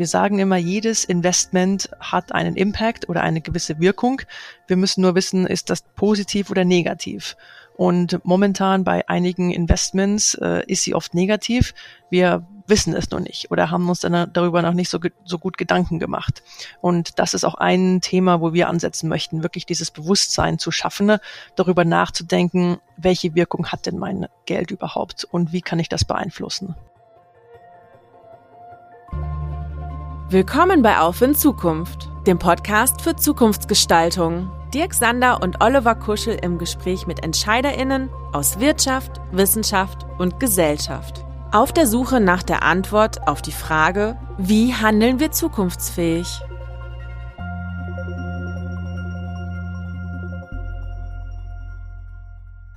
Wir sagen immer, jedes Investment hat einen Impact oder eine gewisse Wirkung. Wir müssen nur wissen, ist das positiv oder negativ. Und momentan bei einigen Investments äh, ist sie oft negativ. Wir wissen es noch nicht oder haben uns dann darüber noch nicht so, so gut Gedanken gemacht. Und das ist auch ein Thema, wo wir ansetzen möchten, wirklich dieses Bewusstsein zu schaffen, darüber nachzudenken, welche Wirkung hat denn mein Geld überhaupt und wie kann ich das beeinflussen. Willkommen bei Auf in Zukunft, dem Podcast für Zukunftsgestaltung. Dirk Sander und Oliver Kuschel im Gespräch mit EntscheiderInnen aus Wirtschaft, Wissenschaft und Gesellschaft. Auf der Suche nach der Antwort auf die Frage, wie handeln wir zukunftsfähig?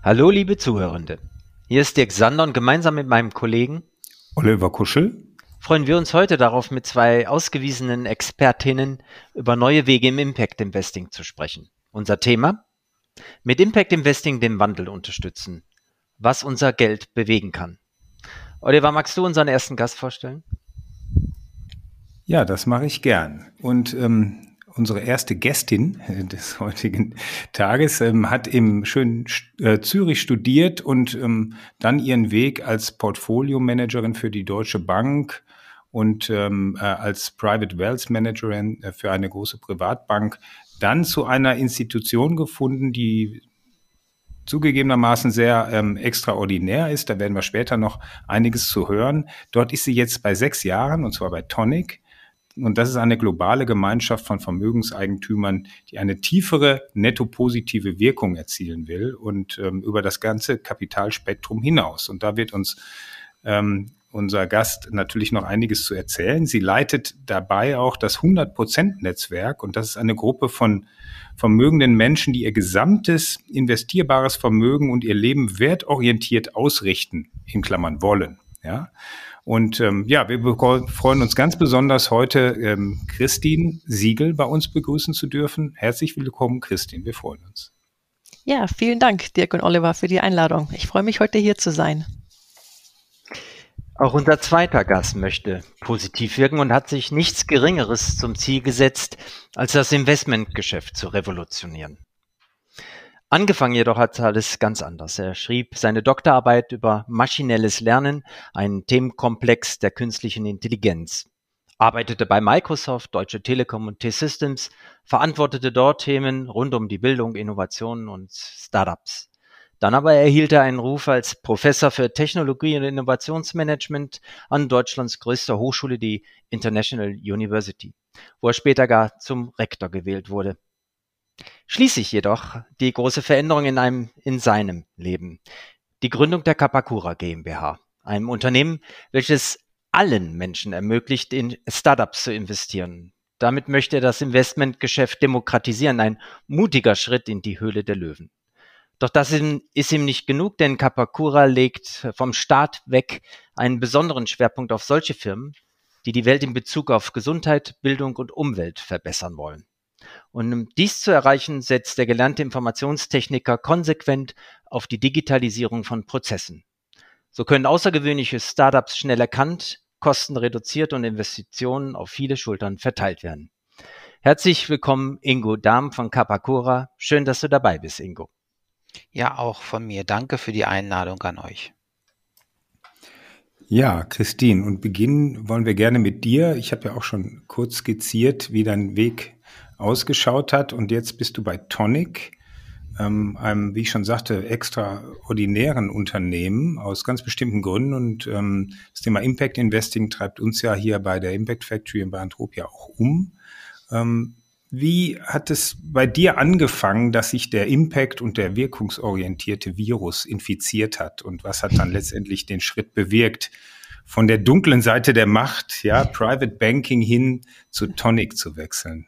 Hallo, liebe Zuhörende. Hier ist Dirk Sander und gemeinsam mit meinem Kollegen Oliver Kuschel freuen wir uns heute darauf, mit zwei ausgewiesenen Expertinnen über neue Wege im Impact Investing zu sprechen. Unser Thema? Mit Impact Investing den Wandel unterstützen. Was unser Geld bewegen kann. Oliver, magst du unseren ersten Gast vorstellen? Ja, das mache ich gern. Und ähm, unsere erste Gästin des heutigen Tages ähm, hat im schönen äh, Zürich studiert und ähm, dann ihren Weg als Portfolio-Managerin für die Deutsche Bank und ähm, äh, als Private Wealth Managerin äh, für eine große Privatbank dann zu einer Institution gefunden, die zugegebenermaßen sehr ähm, extraordinär ist. Da werden wir später noch einiges zu hören. Dort ist sie jetzt bei sechs Jahren, und zwar bei Tonic. Und das ist eine globale Gemeinschaft von Vermögenseigentümern, die eine tiefere netto-positive Wirkung erzielen will und ähm, über das ganze Kapitalspektrum hinaus. Und da wird uns ähm, unser Gast natürlich noch einiges zu erzählen. Sie leitet dabei auch das 100-Prozent-Netzwerk und das ist eine Gruppe von vermögenden Menschen, die ihr gesamtes investierbares Vermögen und ihr Leben wertorientiert ausrichten, in Klammern wollen. Ja. Und ähm, ja, wir freuen uns ganz besonders heute ähm, Christine Siegel bei uns begrüßen zu dürfen. Herzlich willkommen, Christine. Wir freuen uns. Ja, vielen Dank, Dirk und Oliver, für die Einladung. Ich freue mich, heute hier zu sein. Auch unser zweiter Gast möchte positiv wirken und hat sich nichts Geringeres zum Ziel gesetzt, als das Investmentgeschäft zu revolutionieren. Angefangen jedoch hat alles ganz anders. Er schrieb seine Doktorarbeit über maschinelles Lernen, einen Themenkomplex der künstlichen Intelligenz, arbeitete bei Microsoft, Deutsche Telekom und T-Systems, verantwortete dort Themen rund um die Bildung, Innovationen und Startups. Dann aber erhielt er einen Ruf als Professor für Technologie und Innovationsmanagement an Deutschlands größter Hochschule, die International University, wo er später gar zum Rektor gewählt wurde. Schließlich jedoch die große Veränderung in einem, in seinem Leben. Die Gründung der Kapakura GmbH, einem Unternehmen, welches allen Menschen ermöglicht, in Startups zu investieren. Damit möchte er das Investmentgeschäft demokratisieren, ein mutiger Schritt in die Höhle der Löwen. Doch das ist ihm nicht genug, denn Kapakura legt vom Staat weg einen besonderen Schwerpunkt auf solche Firmen, die die Welt in Bezug auf Gesundheit, Bildung und Umwelt verbessern wollen. Und um dies zu erreichen, setzt der gelernte Informationstechniker konsequent auf die Digitalisierung von Prozessen. So können außergewöhnliche Startups schnell erkannt, Kosten reduziert und Investitionen auf viele Schultern verteilt werden. Herzlich willkommen, Ingo Dahm von Kapakura. Schön, dass du dabei bist, Ingo. Ja, auch von mir. Danke für die Einladung an euch. Ja, Christine, und beginnen wollen wir gerne mit dir. Ich habe ja auch schon kurz skizziert, wie dein Weg ausgeschaut hat. Und jetzt bist du bei Tonic, ähm, einem, wie ich schon sagte, extraordinären Unternehmen aus ganz bestimmten Gründen. Und ähm, das Thema Impact Investing treibt uns ja hier bei der Impact Factory in Barantropia auch um. Ähm, wie hat es bei dir angefangen, dass sich der Impact und der wirkungsorientierte Virus infiziert hat? Und was hat dann letztendlich den Schritt bewirkt, von der dunklen Seite der Macht, ja, Private Banking hin zu Tonic zu wechseln?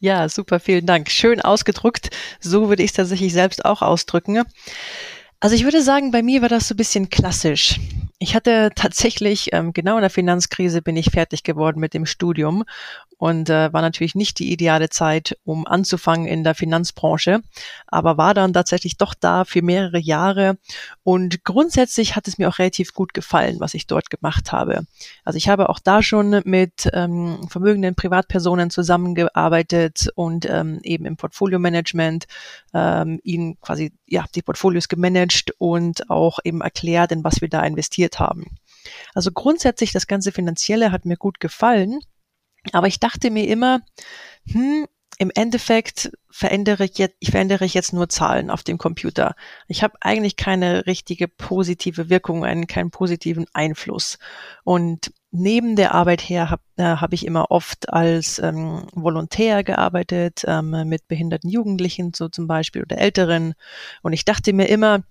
Ja, super, vielen Dank. Schön ausgedrückt. So würde ich es tatsächlich selbst auch ausdrücken. Also ich würde sagen, bei mir war das so ein bisschen klassisch. Ich hatte tatsächlich, ähm, genau in der Finanzkrise bin ich fertig geworden mit dem Studium und äh, war natürlich nicht die ideale Zeit, um anzufangen in der Finanzbranche, aber war dann tatsächlich doch da für mehrere Jahre und grundsätzlich hat es mir auch relativ gut gefallen, was ich dort gemacht habe. Also ich habe auch da schon mit ähm, vermögenden Privatpersonen zusammengearbeitet und ähm, eben im Portfolio-Management ähm, ihnen quasi ja die Portfolios gemanagt und auch eben erklärt, in was wir da investiert haben. Also grundsätzlich das ganze Finanzielle hat mir gut gefallen, aber ich dachte mir immer, hm, im Endeffekt verändere ich jetzt, ich verändere ich jetzt nur Zahlen auf dem Computer. Ich habe eigentlich keine richtige positive Wirkung, einen keinen positiven Einfluss. Und neben der Arbeit her habe äh, hab ich immer oft als ähm, Volontär gearbeitet, ähm, mit behinderten Jugendlichen so zum Beispiel oder Älteren. Und ich dachte mir immer,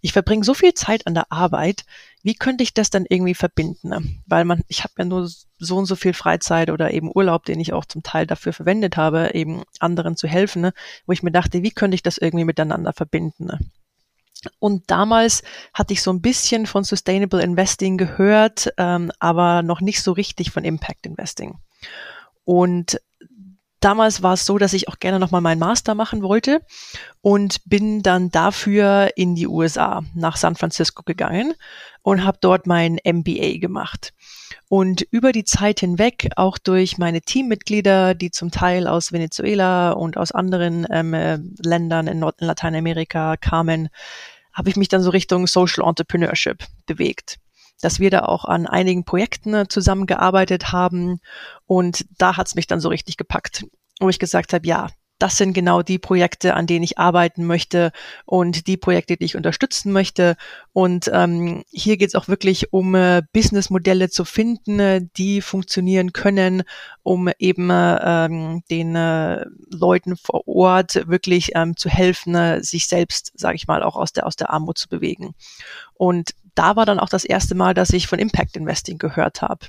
ich verbringe so viel Zeit an der Arbeit, wie könnte ich das dann irgendwie verbinden? Ne? Weil man, ich habe ja nur so und so viel Freizeit oder eben Urlaub, den ich auch zum Teil dafür verwendet habe, eben anderen zu helfen, ne? wo ich mir dachte, wie könnte ich das irgendwie miteinander verbinden? Ne? Und damals hatte ich so ein bisschen von Sustainable Investing gehört, ähm, aber noch nicht so richtig von Impact Investing. Und damals war es so, dass ich auch gerne nochmal meinen Master machen wollte und bin dann dafür in die USA nach San Francisco gegangen und habe dort mein MBA gemacht. Und über die Zeit hinweg, auch durch meine Teammitglieder, die zum Teil aus Venezuela und aus anderen ähm, äh, Ländern in, Nord in Lateinamerika kamen, habe ich mich dann so Richtung Social Entrepreneurship bewegt dass wir da auch an einigen Projekten äh, zusammengearbeitet haben und da hat's mich dann so richtig gepackt, wo ich gesagt habe, ja, das sind genau die Projekte, an denen ich arbeiten möchte und die Projekte, die ich unterstützen möchte. Und ähm, hier geht es auch wirklich um äh, Businessmodelle zu finden, äh, die funktionieren können, um eben äh, ähm, den äh, Leuten vor Ort wirklich ähm, zu helfen, äh, sich selbst, sage ich mal, auch aus der aus der Armut zu bewegen. Und da war dann auch das erste Mal, dass ich von Impact Investing gehört habe.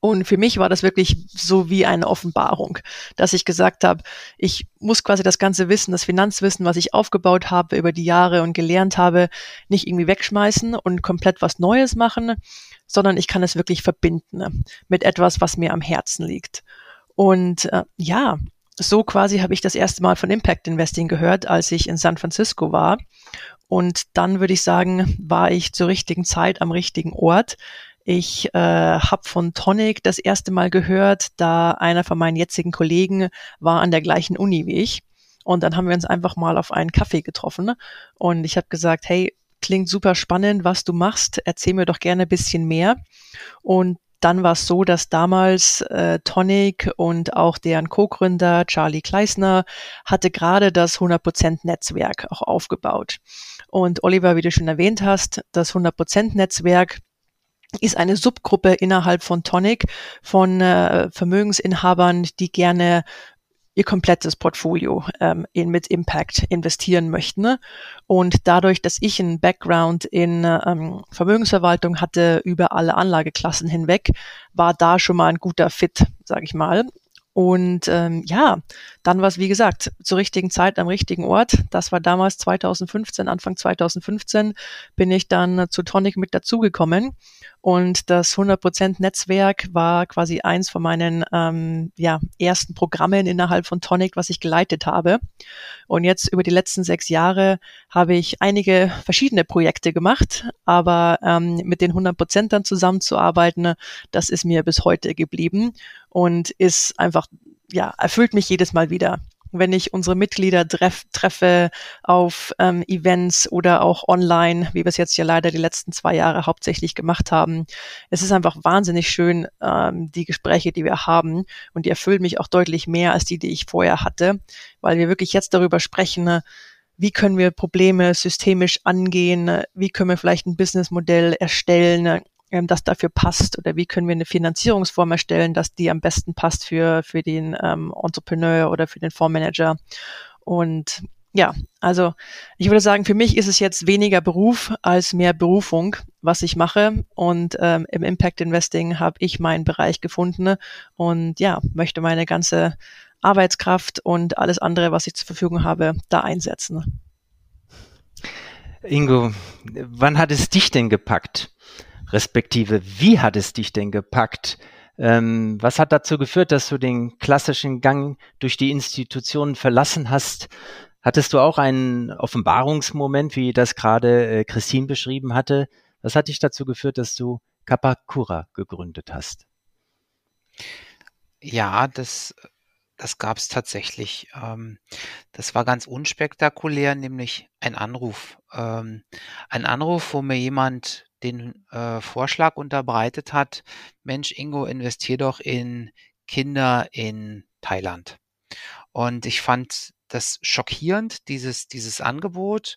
Und für mich war das wirklich so wie eine Offenbarung, dass ich gesagt habe, ich muss quasi das ganze Wissen, das Finanzwissen, was ich aufgebaut habe über die Jahre und gelernt habe, nicht irgendwie wegschmeißen und komplett was Neues machen, sondern ich kann es wirklich verbinden mit etwas, was mir am Herzen liegt. Und äh, ja, so quasi habe ich das erste Mal von Impact Investing gehört, als ich in San Francisco war. Und dann würde ich sagen, war ich zur richtigen Zeit am richtigen Ort. Ich äh, habe von Tonic das erste Mal gehört, da einer von meinen jetzigen Kollegen war an der gleichen Uni wie ich. Und dann haben wir uns einfach mal auf einen Kaffee getroffen. Und ich habe gesagt, hey, klingt super spannend, was du machst. Erzähl mir doch gerne ein bisschen mehr. Und dann war es so, dass damals äh, Tonic und auch deren Co-Gründer Charlie Kleisner hatte gerade das 100% Netzwerk auch aufgebaut. Und Oliver, wie du schon erwähnt hast, das 100% Netzwerk ist eine Subgruppe innerhalb von Tonic von äh, Vermögensinhabern, die gerne ihr komplettes Portfolio ähm, in, mit Impact investieren möchten. Und dadurch, dass ich einen Background in ähm, Vermögensverwaltung hatte über alle Anlageklassen hinweg, war da schon mal ein guter Fit, sage ich mal. Und ähm, ja, dann war es, wie gesagt, zur richtigen Zeit am richtigen Ort. Das war damals 2015, Anfang 2015, bin ich dann zu Tonic mit dazugekommen. Und das 100% Netzwerk war quasi eins von meinen ähm, ja, ersten Programmen innerhalb von Tonic, was ich geleitet habe. Und jetzt über die letzten sechs Jahre habe ich einige verschiedene Projekte gemacht, aber ähm, mit den 100% dann zusammenzuarbeiten, das ist mir bis heute geblieben und ist einfach, ja, erfüllt mich jedes Mal wieder wenn ich unsere Mitglieder treff, treffe auf ähm, Events oder auch online, wie wir es jetzt ja leider die letzten zwei Jahre hauptsächlich gemacht haben. Es ist einfach wahnsinnig schön, ähm, die Gespräche, die wir haben. Und die erfüllen mich auch deutlich mehr als die, die ich vorher hatte, weil wir wirklich jetzt darüber sprechen, wie können wir Probleme systemisch angehen, wie können wir vielleicht ein Businessmodell erstellen, ähm, das dafür passt oder wie können wir eine Finanzierungsform erstellen, dass die am besten passt für, für den ähm, Entrepreneur oder für den Fondsmanager. Und ja, also ich würde sagen, für mich ist es jetzt weniger Beruf als mehr Berufung, was ich mache. Und ähm, im Impact Investing habe ich meinen Bereich gefunden und ja, möchte meine ganze Arbeitskraft und alles andere, was ich zur Verfügung habe, da einsetzen. Ingo, wann hat es dich denn gepackt? Respektive, wie hat es dich denn gepackt, Ähm, was hat dazu geführt, dass du den klassischen Gang durch die Institutionen verlassen hast? Hattest du auch einen Offenbarungsmoment, wie das gerade äh, Christine beschrieben hatte? Was hat dich dazu geführt, dass du Kapakura gegründet hast? Ja, das, das gab es tatsächlich. Ähm, das war ganz unspektakulär, nämlich ein Anruf. Ähm, ein Anruf, wo mir jemand den äh, Vorschlag unterbreitet hat, Mensch, Ingo, investier doch in Kinder in Thailand. Und ich fand das schockierend, dieses, dieses Angebot.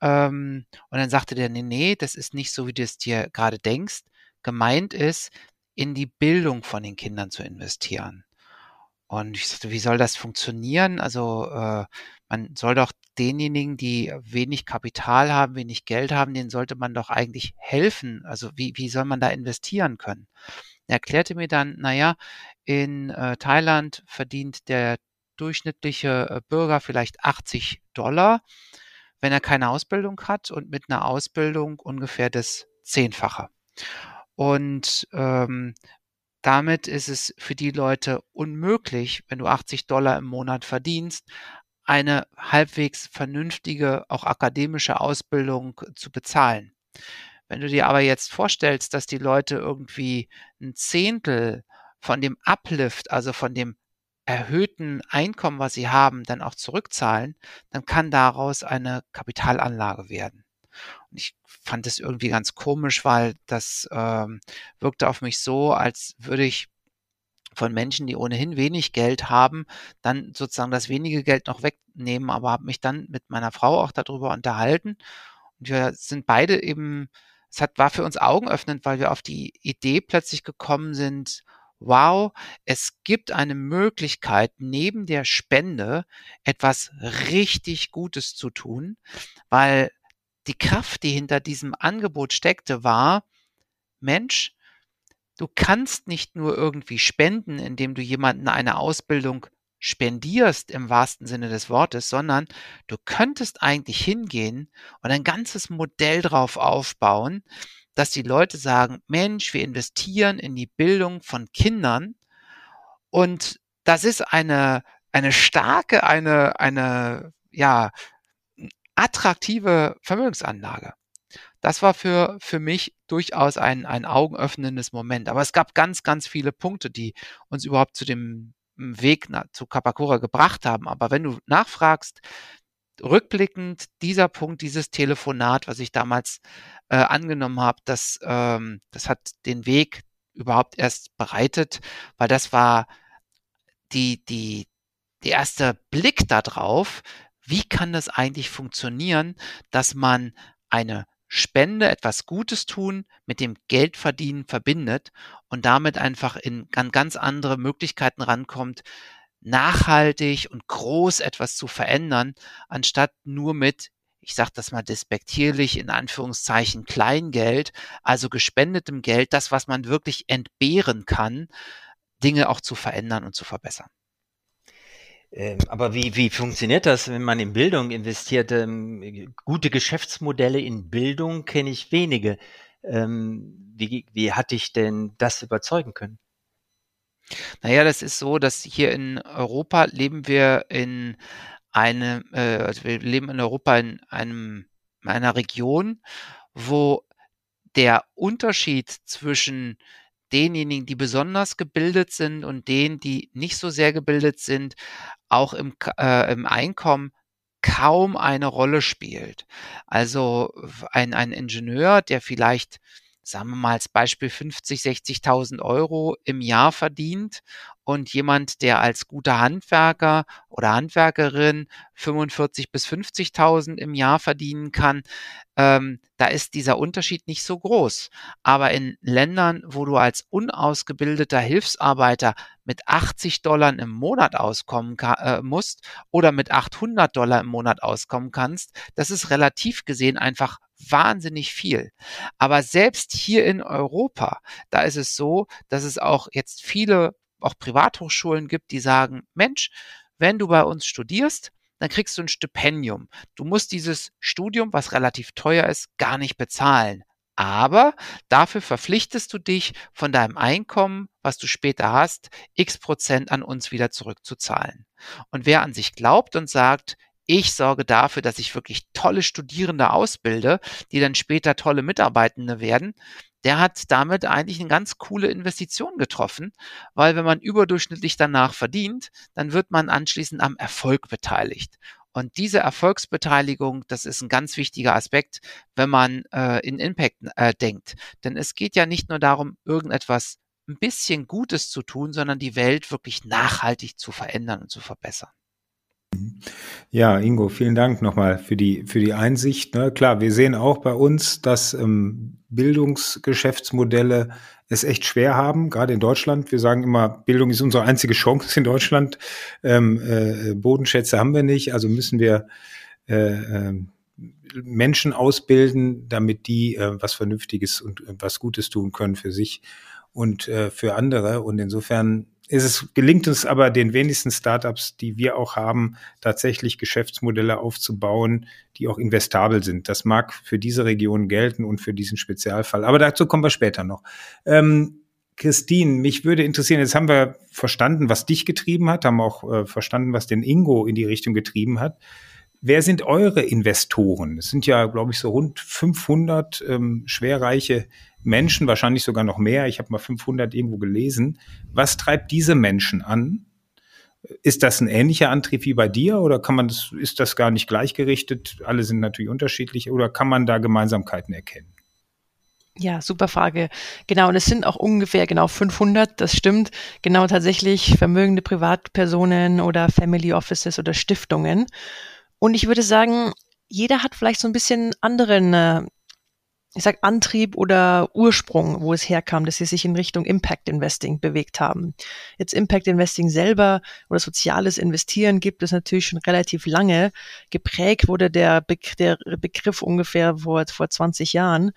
Ähm, und dann sagte der, nee, nee, das ist nicht so, wie du es dir gerade denkst. Gemeint ist, in die Bildung von den Kindern zu investieren. Und ich sagte, wie soll das funktionieren? Also äh, man soll doch denjenigen, die wenig Kapital haben, wenig Geld haben, denen sollte man doch eigentlich helfen. Also wie, wie soll man da investieren können? Er erklärte mir dann, naja, in äh, Thailand verdient der durchschnittliche äh, Bürger vielleicht 80 Dollar, wenn er keine Ausbildung hat und mit einer Ausbildung ungefähr das Zehnfache. Und ähm, damit ist es für die Leute unmöglich, wenn du 80 Dollar im Monat verdienst, eine halbwegs vernünftige, auch akademische Ausbildung zu bezahlen. Wenn du dir aber jetzt vorstellst, dass die Leute irgendwie ein Zehntel von dem Uplift, also von dem erhöhten Einkommen, was sie haben, dann auch zurückzahlen, dann kann daraus eine Kapitalanlage werden. Und ich fand es irgendwie ganz komisch, weil das ähm, wirkte auf mich so, als würde ich von Menschen, die ohnehin wenig Geld haben, dann sozusagen das wenige Geld noch wegnehmen, aber habe mich dann mit meiner Frau auch darüber unterhalten. Und wir sind beide eben, es hat, war für uns augenöffnend, weil wir auf die Idee plötzlich gekommen sind, wow, es gibt eine Möglichkeit, neben der Spende etwas richtig Gutes zu tun, weil die Kraft, die hinter diesem Angebot steckte, war, Mensch, du kannst nicht nur irgendwie spenden, indem du jemanden eine Ausbildung spendierst im wahrsten Sinne des Wortes, sondern du könntest eigentlich hingehen und ein ganzes Modell drauf aufbauen, dass die Leute sagen, Mensch, wir investieren in die Bildung von Kindern und das ist eine, eine starke, eine, eine, ja, attraktive Vermögensanlage. Das war für, für mich durchaus ein, ein augenöffnendes Moment. Aber es gab ganz, ganz viele Punkte, die uns überhaupt zu dem Weg na, zu Kapakura gebracht haben. Aber wenn du nachfragst, rückblickend dieser Punkt, dieses Telefonat, was ich damals äh, angenommen habe, das, ähm, das hat den Weg überhaupt erst bereitet, weil das war die, die, der erste Blick darauf, wie kann das eigentlich funktionieren, dass man eine Spende, etwas Gutes tun, mit dem Geldverdienen verbindet und damit einfach in ganz andere Möglichkeiten rankommt, nachhaltig und groß etwas zu verändern, anstatt nur mit, ich sage das mal despektierlich, in Anführungszeichen Kleingeld, also gespendetem Geld, das, was man wirklich entbehren kann, Dinge auch zu verändern und zu verbessern. Ähm, aber wie, wie funktioniert das, wenn man in Bildung investiert? Ähm, gute Geschäftsmodelle in Bildung kenne ich wenige. Ähm, wie, wie hat dich denn das überzeugen können? Naja, das ist so, dass hier in Europa leben wir in einem, äh, also wir leben in Europa in einem, in einer Region, wo der Unterschied zwischen denjenigen, die besonders gebildet sind und denen, die nicht so sehr gebildet sind, auch im, äh, im Einkommen kaum eine Rolle spielt. Also ein, ein Ingenieur, der vielleicht, sagen wir mal als Beispiel 50, 60.000 Euro im Jahr verdient und jemand, der als guter Handwerker oder Handwerkerin 45 bis 50.000 im Jahr verdienen kann, ähm, da ist dieser Unterschied nicht so groß. Aber in Ländern, wo du als unausgebildeter Hilfsarbeiter mit 80 Dollar im Monat auskommen äh, musst oder mit 800 Dollar im Monat auskommen kannst, das ist relativ gesehen einfach wahnsinnig viel. Aber selbst hier in Europa, da ist es so, dass es auch jetzt viele auch Privathochschulen gibt, die sagen, Mensch, wenn du bei uns studierst, dann kriegst du ein Stipendium. Du musst dieses Studium, was relativ teuer ist, gar nicht bezahlen. Aber dafür verpflichtest du dich von deinem Einkommen, was du später hast, x Prozent an uns wieder zurückzuzahlen. Und wer an sich glaubt und sagt, ich sorge dafür, dass ich wirklich tolle Studierende ausbilde, die dann später tolle Mitarbeitende werden, der hat damit eigentlich eine ganz coole Investition getroffen, weil wenn man überdurchschnittlich danach verdient, dann wird man anschließend am Erfolg beteiligt. Und diese Erfolgsbeteiligung, das ist ein ganz wichtiger Aspekt, wenn man äh, in Impact äh, denkt. Denn es geht ja nicht nur darum, irgendetwas ein bisschen Gutes zu tun, sondern die Welt wirklich nachhaltig zu verändern und zu verbessern. Ja, Ingo, vielen Dank nochmal für die, für die Einsicht. Ne? Klar, wir sehen auch bei uns, dass ähm, Bildungsgeschäftsmodelle es echt schwer haben, gerade in Deutschland. Wir sagen immer, Bildung ist unsere einzige Chance in Deutschland. Ähm, äh, Bodenschätze haben wir nicht, also müssen wir äh, äh, Menschen ausbilden, damit die äh, was Vernünftiges und äh, was Gutes tun können für sich und äh, für andere. Und insofern ist es, gelingt es aber den wenigsten Startups, die wir auch haben, tatsächlich Geschäftsmodelle aufzubauen, die auch investabel sind. Das mag für diese Region gelten und für diesen Spezialfall. Aber dazu kommen wir später noch. Ähm, Christine, mich würde interessieren, jetzt haben wir verstanden, was dich getrieben hat, haben auch äh, verstanden, was den Ingo in die Richtung getrieben hat. Wer sind eure Investoren? Es sind ja, glaube ich, so rund 500 ähm, schwerreiche Menschen, wahrscheinlich sogar noch mehr. Ich habe mal 500 irgendwo gelesen. Was treibt diese Menschen an? Ist das ein ähnlicher Antrieb wie bei dir oder kann man das, ist das gar nicht gleichgerichtet? Alle sind natürlich unterschiedlich oder kann man da Gemeinsamkeiten erkennen? Ja, super Frage. Genau, und es sind auch ungefähr genau 500, das stimmt. Genau tatsächlich vermögende Privatpersonen oder Family Offices oder Stiftungen. Und ich würde sagen, jeder hat vielleicht so ein bisschen anderen äh, ich sag Antrieb oder Ursprung, wo es herkam, dass sie sich in Richtung Impact Investing bewegt haben. Jetzt Impact Investing selber oder soziales Investieren gibt es natürlich schon relativ lange. Geprägt wurde der, Be der Begriff ungefähr vor, vor 20 Jahren.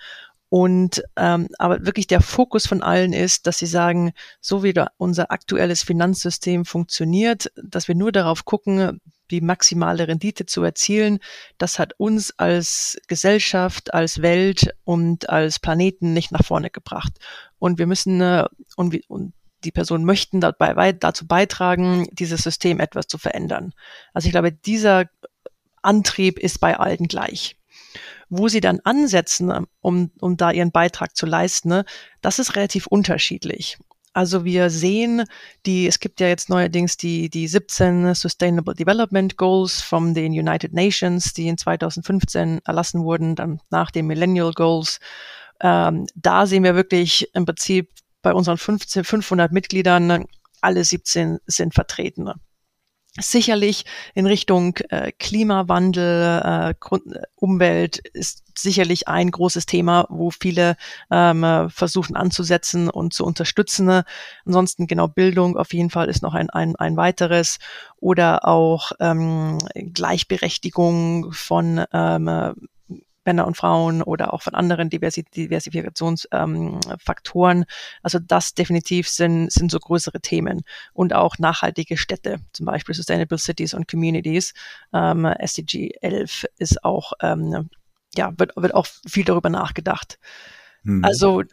Und ähm, aber wirklich der Fokus von allen ist, dass sie sagen, so wie unser aktuelles Finanzsystem funktioniert, dass wir nur darauf gucken, die maximale Rendite zu erzielen. Das hat uns als Gesellschaft, als Welt und als Planeten nicht nach vorne gebracht. Und wir müssen, äh, und, und die Personen möchten dabei, dazu beitragen, dieses System etwas zu verändern. Also ich glaube, dieser Antrieb ist bei allen gleich. Wo sie dann ansetzen, um, um da ihren Beitrag zu leisten, ne, das ist relativ unterschiedlich. Also wir sehen, die, es gibt ja jetzt neuerdings die, die 17 Sustainable Development Goals von den United Nations, die in 2015 erlassen wurden, dann nach den Millennial Goals. Ähm, da sehen wir wirklich im Prinzip bei unseren 15, 500 Mitgliedern, alle 17 sind vertreten sicherlich in Richtung äh, Klimawandel, äh, äh, Umwelt ist sicherlich ein großes Thema, wo viele ähm, äh, versuchen anzusetzen und zu unterstützen. Ansonsten genau Bildung auf jeden Fall ist noch ein, ein, ein weiteres oder auch ähm, Gleichberechtigung von ähm, Männer und Frauen oder auch von anderen Diversi Diversifikationsfaktoren. Ähm, also das definitiv sind, sind so größere Themen und auch nachhaltige Städte, zum Beispiel Sustainable Cities und Communities. Ähm, SDG 11 ist auch, ähm, ja, wird, wird auch viel darüber nachgedacht. Mhm. Also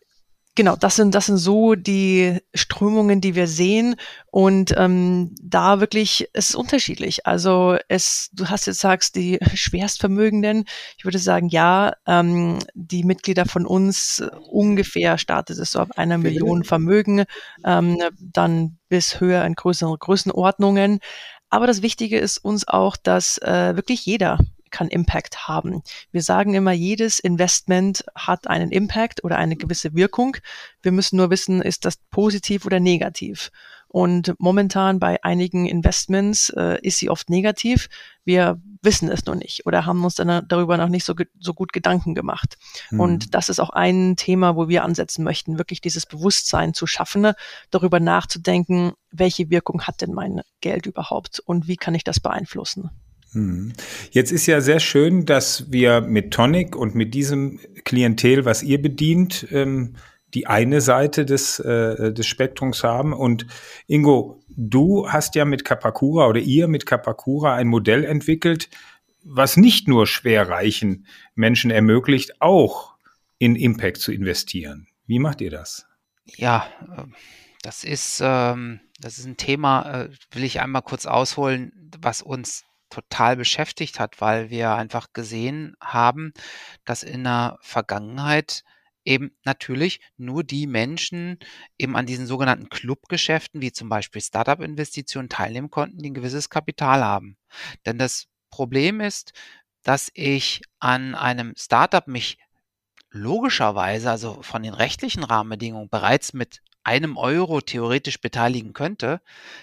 genau, das sind, das sind so die Strömungen, die wir sehen. Und ähm, da wirklich, es ist unterschiedlich. Also es, du hast jetzt sagst, die Schwerstvermögenden, ich würde sagen, ja, ähm, die Mitglieder von uns ungefähr startet es so ab einer Million Vermögen, ähm, dann bis höher in größeren Größenordnungen. Aber das Wichtige ist uns auch, dass äh, wirklich jeder kann Impact haben. Wir sagen immer, jedes Investment hat einen Impact oder eine gewisse Wirkung. Wir müssen nur wissen, ist das positiv oder negativ. Und momentan bei einigen Investments äh, ist sie oft negativ. Wir wissen es noch nicht oder haben uns dann darüber noch nicht so, so gut Gedanken gemacht. Mhm. Und das ist auch ein Thema, wo wir ansetzen möchten, wirklich dieses Bewusstsein zu schaffen, darüber nachzudenken, welche Wirkung hat denn mein Geld überhaupt und wie kann ich das beeinflussen. Hm. Jetzt ist ja sehr schön, dass wir mit Tonic und mit diesem Klientel, was ihr bedient, ähm, die eine Seite des, äh, des Spektrums haben. Und Ingo, du hast ja mit Kapakura oder ihr mit Kapakura ein Modell entwickelt, was nicht nur schwerreichen Menschen ermöglicht, auch in Impact zu investieren. Wie macht ihr das? Ja, äh, Das ist, ähm, das ist ein Thema, äh, will ich einmal kurz ausholen, was uns total beschäftigt hat, weil wir einfach gesehen haben, dass in der Vergangenheit eben natürlich nur die Menschen eben an diesen sogenannten Clubgeschäften, wie zum Beispiel Startup-Investitionen, teilnehmen konnten, die ein gewisses Kapital haben. Denn das Problem ist, dass ich an einem Startup mich logischerweise, also von den rechtlichen Rahmenbedingungen, bereits mit einem Euro theoretisch beteiligen könnte.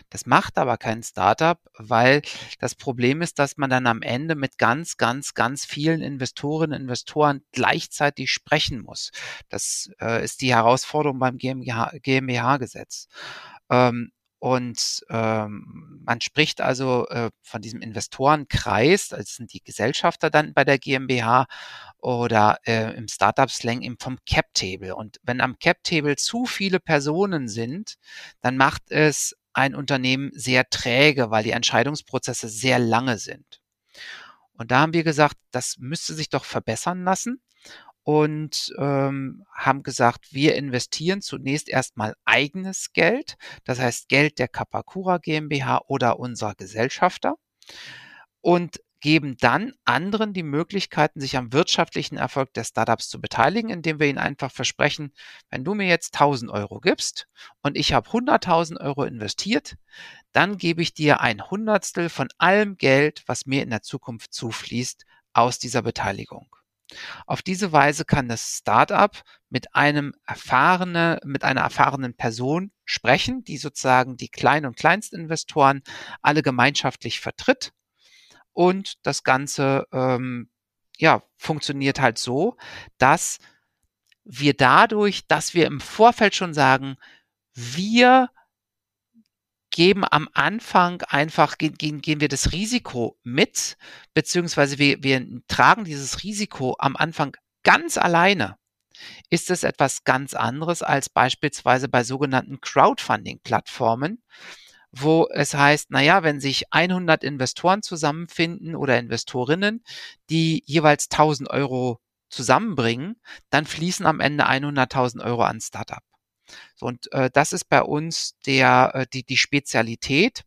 Das macht aber kein Startup, weil das Problem ist, dass man dann am Ende mit ganz, ganz, ganz vielen Investorinnen und Investoren gleichzeitig sprechen muss. Das äh, ist die Herausforderung beim GmbH-Gesetz. Ähm, und ähm, man spricht also äh, von diesem Investorenkreis, das sind die Gesellschafter dann bei der GmbH oder äh, im Startup-Slang eben vom Cap-Table. Und wenn am Cap-Table zu viele Personen sind, dann macht es ein Unternehmen sehr träge, weil die Entscheidungsprozesse sehr lange sind. Und da haben wir gesagt, das müsste sich doch verbessern lassen und ähm, haben gesagt, wir investieren zunächst erstmal eigenes Geld, das heißt Geld der Kapakura GmbH oder unserer Gesellschafter und geben dann anderen die Möglichkeiten, sich am wirtschaftlichen Erfolg der Startups zu beteiligen, indem wir ihnen einfach versprechen, wenn du mir jetzt 1000 Euro gibst und ich habe 100.000 Euro investiert, dann gebe ich dir ein Hundertstel von allem Geld, was mir in der Zukunft zufließt, aus dieser Beteiligung. Auf diese Weise kann das Startup mit einem erfahrene, mit einer erfahrenen Person sprechen, die sozusagen die Klein- und Kleinstinvestoren alle gemeinschaftlich vertritt. Und das Ganze ähm, ja, funktioniert halt so, dass wir dadurch, dass wir im Vorfeld schon sagen, wir geben am Anfang einfach, gehen, gehen wir das Risiko mit, beziehungsweise wir, wir tragen dieses Risiko am Anfang ganz alleine. Ist es etwas ganz anderes als beispielsweise bei sogenannten Crowdfunding-Plattformen, wo es heißt, naja, wenn sich 100 Investoren zusammenfinden oder Investorinnen, die jeweils 1000 Euro zusammenbringen, dann fließen am Ende 100.000 Euro an Startup. Und äh, das ist bei uns der, äh, die, die Spezialität,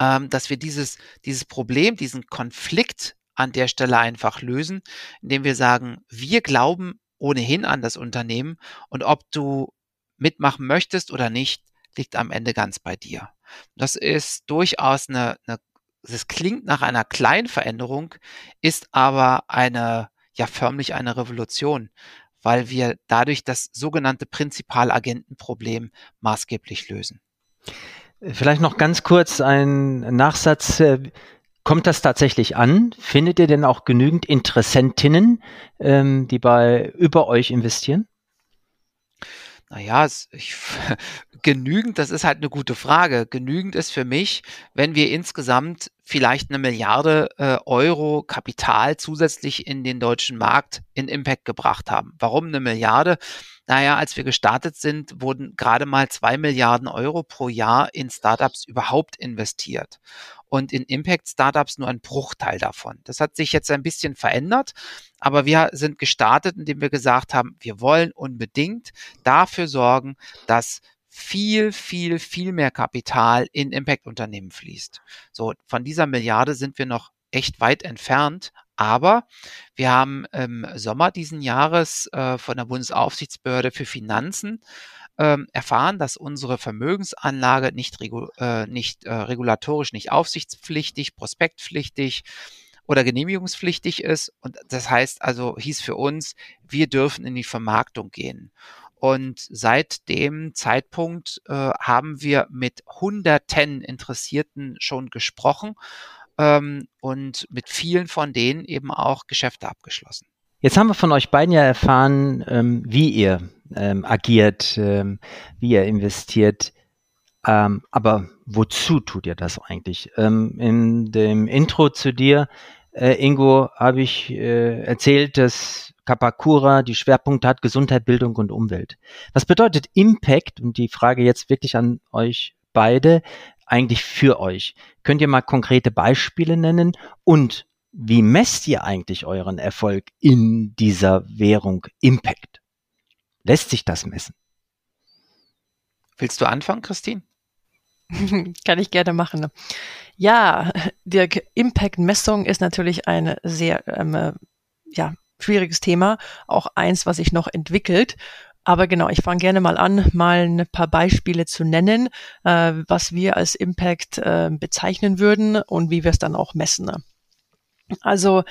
ähm, dass wir dieses, dieses Problem, diesen Konflikt an der Stelle einfach lösen, indem wir sagen, wir glauben ohnehin an das Unternehmen und ob du mitmachen möchtest oder nicht, liegt am Ende ganz bei dir. Das ist durchaus eine, eine es klingt nach einer kleinen Veränderung, ist aber eine, ja förmlich eine Revolution, weil wir dadurch das sogenannte Prinzipalagentenproblem maßgeblich lösen. Vielleicht noch ganz kurz ein Nachsatz. Kommt das tatsächlich an? Findet ihr denn auch genügend Interessentinnen, ähm, die bei über euch investieren? Naja, ich, genügend, das ist halt eine gute Frage. Genügend ist für mich, wenn wir insgesamt vielleicht eine Milliarde äh, Euro Kapital zusätzlich in den deutschen Markt in Impact gebracht haben. Warum eine Milliarde? Naja, als wir gestartet sind, wurden gerade mal zwei Milliarden Euro pro Jahr in Startups überhaupt investiert und in Impact Startups nur ein Bruchteil davon. Das hat sich jetzt ein bisschen verändert, aber wir sind gestartet, indem wir gesagt haben, wir wollen unbedingt dafür sorgen, dass viel, viel, viel mehr Kapital in Impact-Unternehmen fließt. So, von dieser Milliarde sind wir noch echt weit entfernt, aber wir haben im Sommer diesen Jahres äh, von der Bundesaufsichtsbehörde für Finanzen ähm, erfahren, dass unsere Vermögensanlage nicht, regu äh, nicht äh, regulatorisch, nicht aufsichtspflichtig, prospektpflichtig oder genehmigungspflichtig ist. Und das heißt also, hieß für uns, wir dürfen in die Vermarktung gehen. Und seit dem Zeitpunkt äh, haben wir mit hunderten Interessierten schon gesprochen ähm, und mit vielen von denen eben auch Geschäfte abgeschlossen. Jetzt haben wir von euch beiden ja erfahren, ähm, wie ihr ähm, agiert, ähm, wie ihr investiert. Ähm, aber wozu tut ihr das eigentlich? Ähm, in dem Intro zu dir, äh, Ingo, habe ich äh, erzählt, dass Kapakura die Schwerpunkte hat Gesundheit, Bildung und Umwelt. Was bedeutet Impact? Und die Frage jetzt wirklich an euch beide, eigentlich für euch. Könnt ihr mal konkrete Beispiele nennen? Und wie messt ihr eigentlich euren Erfolg in dieser Währung Impact? Lässt sich das messen? Willst du anfangen, Christine? Kann ich gerne machen. Ja, die Impact-Messung ist natürlich ein sehr ähm, ja, schwieriges Thema, auch eins, was sich noch entwickelt. Aber genau, ich fange gerne mal an, mal ein paar Beispiele zu nennen, äh, was wir als Impact äh, bezeichnen würden und wie wir es dann auch messen. Also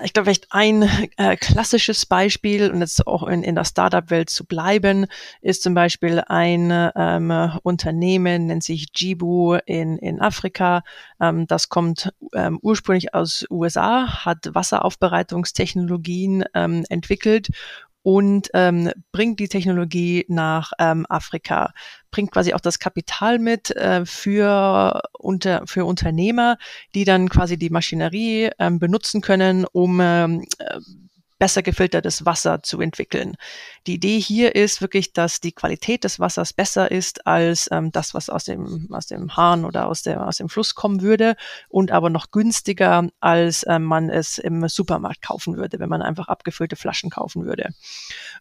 ich glaube, vielleicht ein äh, klassisches Beispiel, und jetzt auch in, in der Startup-Welt zu bleiben, ist zum Beispiel ein ähm, Unternehmen, nennt sich Jibu in, in Afrika. Ähm, das kommt ähm, ursprünglich aus USA, hat Wasseraufbereitungstechnologien ähm, entwickelt und ähm, bringt die Technologie nach ähm, Afrika, bringt quasi auch das Kapital mit äh, für, unter, für Unternehmer, die dann quasi die Maschinerie ähm, benutzen können, um ähm, äh, besser gefiltertes Wasser zu entwickeln. Die Idee hier ist wirklich, dass die Qualität des Wassers besser ist als ähm, das, was aus dem, aus dem Hahn oder aus, der, aus dem Fluss kommen würde und aber noch günstiger, als ähm, man es im Supermarkt kaufen würde, wenn man einfach abgefüllte Flaschen kaufen würde.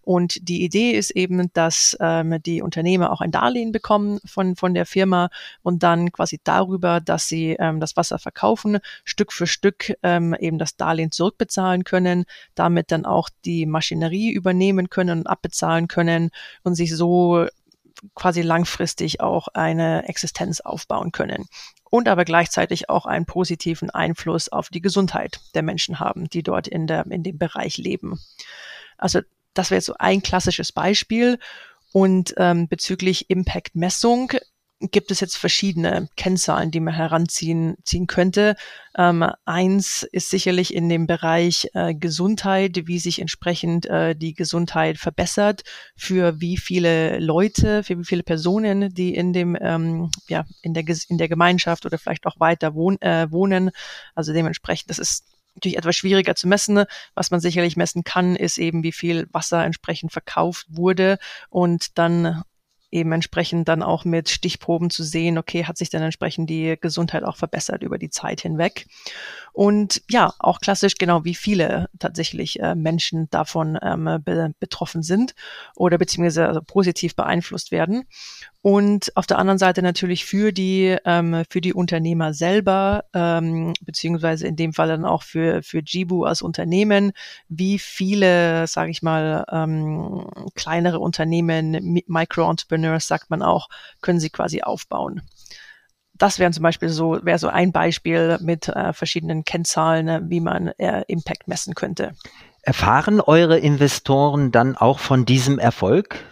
Und die Idee ist eben, dass ähm, die Unternehmer auch ein Darlehen bekommen von, von der Firma und dann quasi darüber, dass sie ähm, das Wasser verkaufen, Stück für Stück ähm, eben das Darlehen zurückbezahlen können, damit dann auch die Maschinerie übernehmen können und abbezahlen können und sich so quasi langfristig auch eine Existenz aufbauen können und aber gleichzeitig auch einen positiven Einfluss auf die Gesundheit der Menschen haben, die dort in, der, in dem Bereich leben. Also das wäre so ein klassisches Beispiel. Und ähm, bezüglich Impact-Messung gibt es jetzt verschiedene Kennzahlen, die man heranziehen ziehen könnte. Ähm, eins ist sicherlich in dem Bereich äh, Gesundheit, wie sich entsprechend äh, die Gesundheit verbessert, für wie viele Leute, für wie viele Personen, die in dem ähm, ja in der in der Gemeinschaft oder vielleicht auch weiter wohn, äh, wohnen. Also dementsprechend, das ist natürlich etwas schwieriger zu messen. Was man sicherlich messen kann, ist eben, wie viel Wasser entsprechend verkauft wurde und dann eben entsprechend dann auch mit Stichproben zu sehen, okay, hat sich dann entsprechend die Gesundheit auch verbessert über die Zeit hinweg. Und ja, auch klassisch genau, wie viele tatsächlich äh, Menschen davon ähm, be betroffen sind oder beziehungsweise also positiv beeinflusst werden. Und auf der anderen Seite natürlich für die, ähm, für die Unternehmer selber, ähm, beziehungsweise in dem Fall dann auch für, für Jibu als Unternehmen, wie viele, sage ich mal, ähm, kleinere Unternehmen, Micro-Entrepreneurs sagt man auch, können sie quasi aufbauen. Das wären zum Beispiel so, wäre so ein Beispiel mit äh, verschiedenen Kennzahlen, wie man äh, Impact messen könnte. Erfahren eure Investoren dann auch von diesem Erfolg?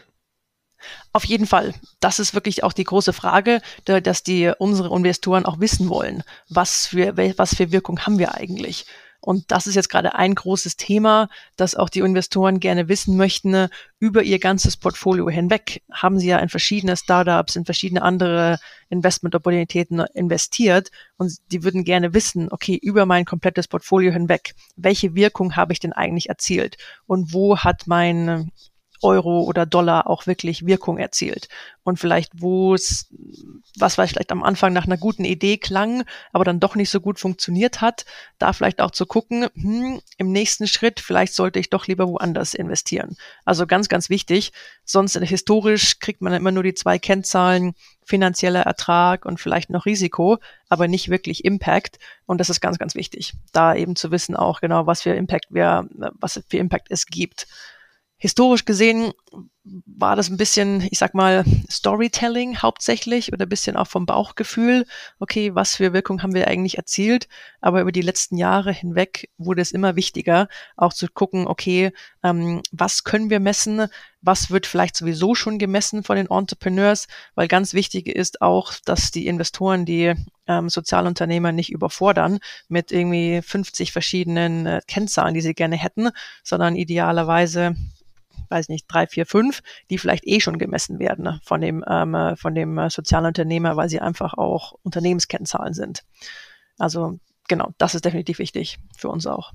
Auf jeden Fall. Das ist wirklich auch die große Frage, dass die unsere Investoren auch wissen wollen, was für, was für Wirkung haben wir eigentlich. Und das ist jetzt gerade ein großes Thema, dass auch die Investoren gerne wissen möchten, über ihr ganzes Portfolio hinweg haben sie ja in verschiedene Startups, in verschiedene andere Investment-Opportunitäten investiert und die würden gerne wissen, okay, über mein komplettes Portfolio hinweg, welche Wirkung habe ich denn eigentlich erzielt? Und wo hat mein Euro oder Dollar auch wirklich Wirkung erzielt. Und vielleicht, wo es, was vielleicht am Anfang nach einer guten Idee klang, aber dann doch nicht so gut funktioniert hat, da vielleicht auch zu gucken, hm, im nächsten Schritt, vielleicht sollte ich doch lieber woanders investieren. Also ganz, ganz wichtig. Sonst historisch kriegt man immer nur die zwei Kennzahlen, finanzieller Ertrag und vielleicht noch Risiko, aber nicht wirklich Impact. Und das ist ganz, ganz wichtig, da eben zu wissen auch genau, was für Impact wir, was für Impact es gibt historisch gesehen war das ein bisschen, ich sag mal, Storytelling hauptsächlich oder ein bisschen auch vom Bauchgefühl. Okay, was für Wirkung haben wir eigentlich erzielt? Aber über die letzten Jahre hinweg wurde es immer wichtiger, auch zu gucken, okay, ähm, was können wir messen? Was wird vielleicht sowieso schon gemessen von den Entrepreneurs? Weil ganz wichtig ist auch, dass die Investoren die ähm, Sozialunternehmer nicht überfordern mit irgendwie 50 verschiedenen äh, Kennzahlen, die sie gerne hätten, sondern idealerweise weiß nicht, drei, vier, fünf, die vielleicht eh schon gemessen werden ne, von dem, ähm, äh, von dem äh, Sozialunternehmer, weil sie einfach auch Unternehmenskennzahlen sind. Also genau, das ist definitiv wichtig für uns auch.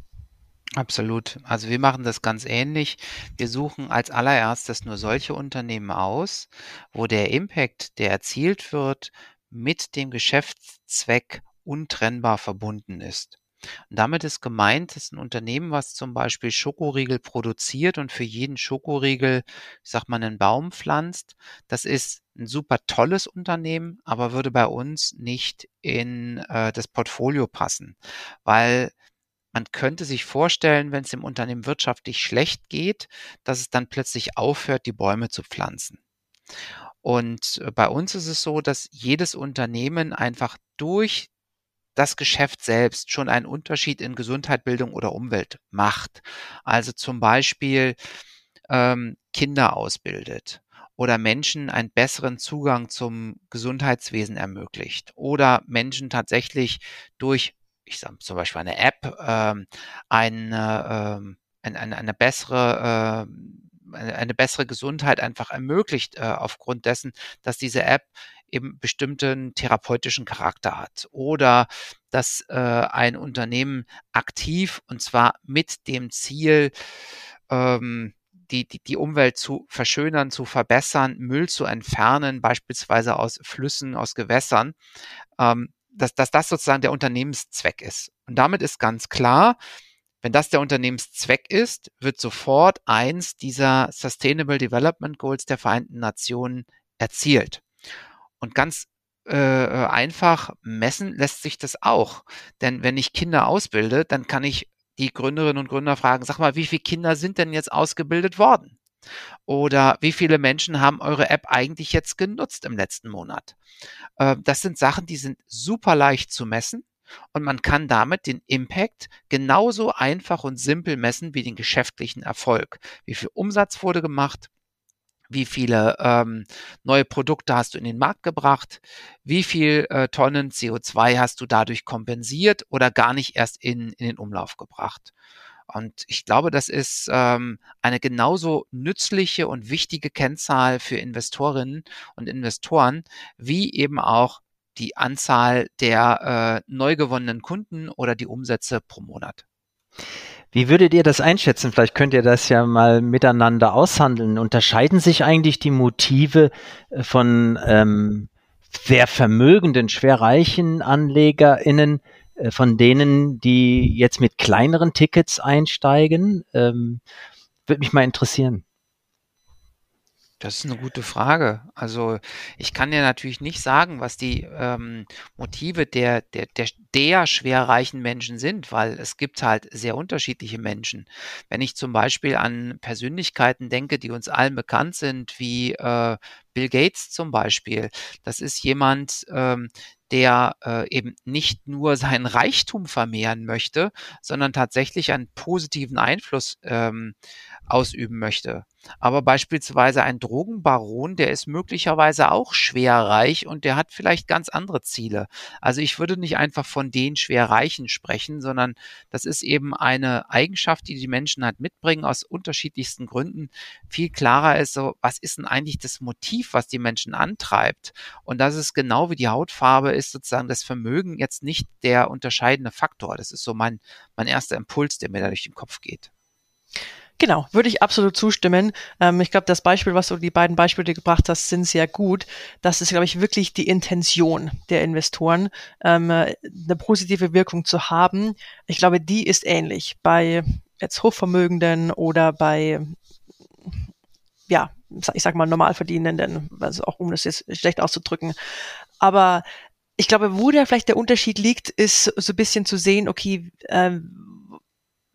Absolut. Also wir machen das ganz ähnlich. Wir suchen als allererstes nur solche Unternehmen aus, wo der Impact, der erzielt wird, mit dem Geschäftszweck untrennbar verbunden ist. Und damit ist gemeint, dass ein Unternehmen, was zum Beispiel Schokoriegel produziert und für jeden Schokoriegel, ich sag mal, einen Baum pflanzt, das ist ein super tolles Unternehmen, aber würde bei uns nicht in äh, das Portfolio passen, weil man könnte sich vorstellen, wenn es dem Unternehmen wirtschaftlich schlecht geht, dass es dann plötzlich aufhört, die Bäume zu pflanzen. Und äh, bei uns ist es so, dass jedes Unternehmen einfach durch das Geschäft selbst schon einen Unterschied in Gesundheit, Bildung oder Umwelt macht. Also zum Beispiel ähm, Kinder ausbildet oder Menschen einen besseren Zugang zum Gesundheitswesen ermöglicht oder Menschen tatsächlich durch, ich sage zum Beispiel eine App, ähm, eine, ähm, eine, eine bessere äh, eine bessere Gesundheit einfach ermöglicht, äh, aufgrund dessen, dass diese App eben bestimmten therapeutischen Charakter hat oder dass äh, ein Unternehmen aktiv und zwar mit dem Ziel, ähm, die, die, die Umwelt zu verschönern, zu verbessern, Müll zu entfernen, beispielsweise aus Flüssen, aus Gewässern, ähm, dass, dass das sozusagen der Unternehmenszweck ist. Und damit ist ganz klar, wenn das der Unternehmenszweck ist, wird sofort eins dieser Sustainable Development Goals der Vereinten Nationen erzielt. Und ganz äh, einfach messen lässt sich das auch. Denn wenn ich Kinder ausbilde, dann kann ich die Gründerinnen und Gründer fragen, sag mal, wie viele Kinder sind denn jetzt ausgebildet worden? Oder wie viele Menschen haben eure App eigentlich jetzt genutzt im letzten Monat? Äh, das sind Sachen, die sind super leicht zu messen und man kann damit den Impact genauso einfach und simpel messen wie den geschäftlichen Erfolg. Wie viel Umsatz wurde gemacht? Wie viele ähm, neue Produkte hast du in den Markt gebracht? Wie viel äh, Tonnen CO2 hast du dadurch kompensiert oder gar nicht erst in, in den Umlauf gebracht? Und ich glaube, das ist ähm, eine genauso nützliche und wichtige Kennzahl für Investorinnen und Investoren, wie eben auch die Anzahl der äh, neu gewonnenen Kunden oder die Umsätze pro Monat. Wie würdet ihr das einschätzen? Vielleicht könnt ihr das ja mal miteinander aushandeln. Unterscheiden sich eigentlich die Motive äh, von ähm, sehr vermögenden, schwer reichen AnlegerInnen äh, von denen, die jetzt mit kleineren Tickets einsteigen? Ähm, Würde mich mal interessieren. Das ist eine gute Frage. Also ich kann dir natürlich nicht sagen, was die ähm, Motive der, der, der, der schwer reichen Menschen sind, weil es gibt halt sehr unterschiedliche Menschen. Wenn ich zum Beispiel an Persönlichkeiten denke, die uns allen bekannt sind, wie äh, Bill Gates zum Beispiel, das ist jemand, ähm, der äh, eben nicht nur seinen Reichtum vermehren möchte, sondern tatsächlich einen positiven Einfluss ähm, ausüben möchte. Aber beispielsweise ein Drogenbaron, der ist möglicherweise auch schwer reich und der hat vielleicht ganz andere Ziele. Also ich würde nicht einfach von den Schwerreichen sprechen, sondern das ist eben eine Eigenschaft, die die Menschen halt mitbringen aus unterschiedlichsten Gründen. Viel klarer ist so, was ist denn eigentlich das Motiv, was die Menschen antreibt? Und das ist genau wie die Hautfarbe ist sozusagen das Vermögen jetzt nicht der unterscheidende Faktor. Das ist so mein, mein erster Impuls, der mir da durch den Kopf geht. Genau, würde ich absolut zustimmen. Ähm, ich glaube, das Beispiel, was du die beiden Beispiele gebracht hast, sind sehr gut. Das ist, glaube ich, wirklich die Intention der Investoren, ähm, eine positive Wirkung zu haben. Ich glaube, die ist ähnlich bei jetzt Hochvermögenden oder bei ja, ich sag mal Normalverdienenden, also auch um das jetzt schlecht auszudrücken. Aber ich glaube, wo da vielleicht der Unterschied liegt, ist so ein bisschen zu sehen, okay, ähm,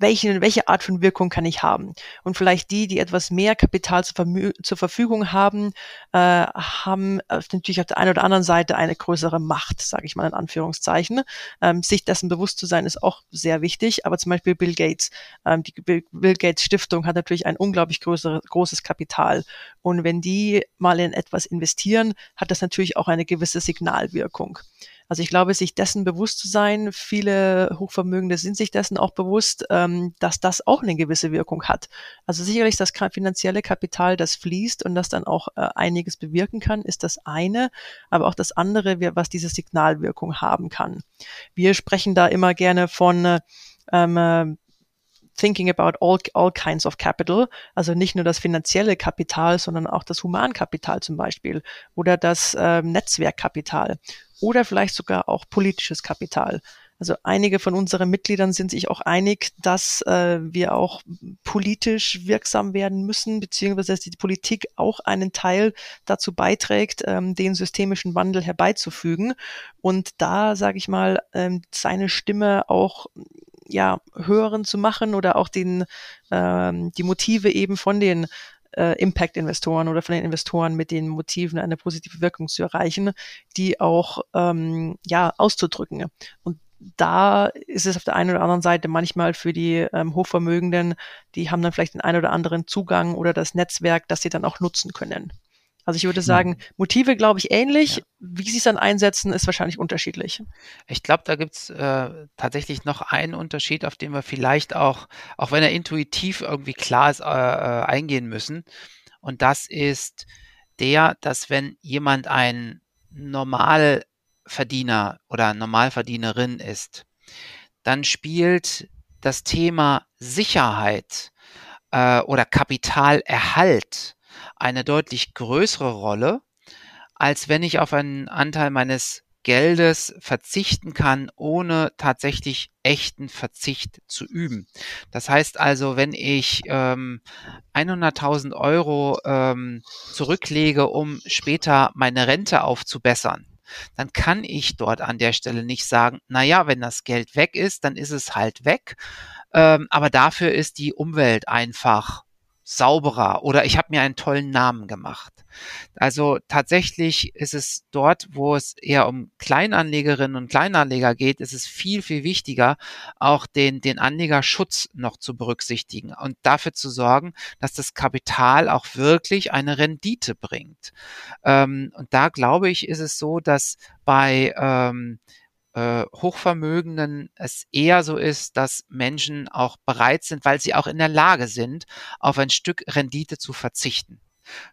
welche, welche Art von Wirkung kann ich haben? Und vielleicht die, die etwas mehr Kapital zur, zur Verfügung haben, äh, haben natürlich auf der einen oder anderen Seite eine größere Macht, sage ich mal in Anführungszeichen. Ähm, sich dessen bewusst zu sein, ist auch sehr wichtig. Aber zum Beispiel Bill Gates, ähm, die Bill, Bill, Gates Stiftung hat natürlich ein unglaublich größere, großes Kapital. Und wenn die mal in etwas investieren, hat das natürlich auch eine gewisse Signalwirkung. Also ich glaube, sich dessen bewusst zu sein, viele Hochvermögende sind sich dessen auch bewusst, ähm, dass das auch eine gewisse Wirkung hat. Also sicherlich das finanzielle Kapital, das fließt und das dann auch äh, einiges bewirken kann, ist das eine, aber auch das andere, was diese Signalwirkung haben kann. Wir sprechen da immer gerne von äh, ähm, äh, thinking about all, all kinds of capital, also nicht nur das finanzielle Kapital, sondern auch das Humankapital zum Beispiel oder das ähm, Netzwerkkapital oder vielleicht sogar auch politisches Kapital. Also einige von unseren Mitgliedern sind sich auch einig, dass äh, wir auch politisch wirksam werden müssen, beziehungsweise dass die Politik auch einen Teil dazu beiträgt, ähm, den systemischen Wandel herbeizufügen. Und da, sage ich mal, ähm, seine Stimme auch ja hören zu machen oder auch den ähm, die Motive eben von den äh, Impact-Investoren oder von den Investoren mit den Motiven eine positive Wirkung zu erreichen, die auch ähm, ja auszudrücken. Und da ist es auf der einen oder anderen Seite manchmal für die ähm, Hochvermögenden, die haben dann vielleicht den einen oder anderen Zugang oder das Netzwerk, das sie dann auch nutzen können. Also ich würde sagen, Motive, glaube ich, ähnlich. Ja. Wie sie es dann einsetzen, ist wahrscheinlich unterschiedlich. Ich glaube, da gibt's äh, tatsächlich noch einen Unterschied, auf den wir vielleicht auch, auch wenn er intuitiv irgendwie klar ist, äh, äh, eingehen müssen. Und das ist der, dass wenn jemand ein Normalverdiener oder Normalverdienerin ist, dann spielt das Thema Sicherheit äh, oder Kapitalerhalt eine deutlich größere Rolle, als wenn ich auf einen Anteil meines Geldes verzichten kann, ohne tatsächlich echten Verzicht zu üben. Das heißt also, wenn ich ähm, 100.000 Euro ähm, zurücklege, um später meine Rente aufzubessern, dann kann ich dort an der Stelle nicht sagen, na ja, wenn das Geld weg ist, dann ist es halt weg. Ähm, aber dafür ist die Umwelt einfach sauberer oder ich habe mir einen tollen Namen gemacht. Also tatsächlich ist es dort, wo es eher um Kleinanlegerinnen und Kleinanleger geht, ist es viel, viel wichtiger, auch den, den Anlegerschutz noch zu berücksichtigen und dafür zu sorgen, dass das Kapital auch wirklich eine Rendite bringt. Ähm, und da glaube ich, ist es so, dass bei ähm, äh, Hochvermögenden es eher so ist, dass Menschen auch bereit sind, weil sie auch in der Lage sind, auf ein Stück Rendite zu verzichten.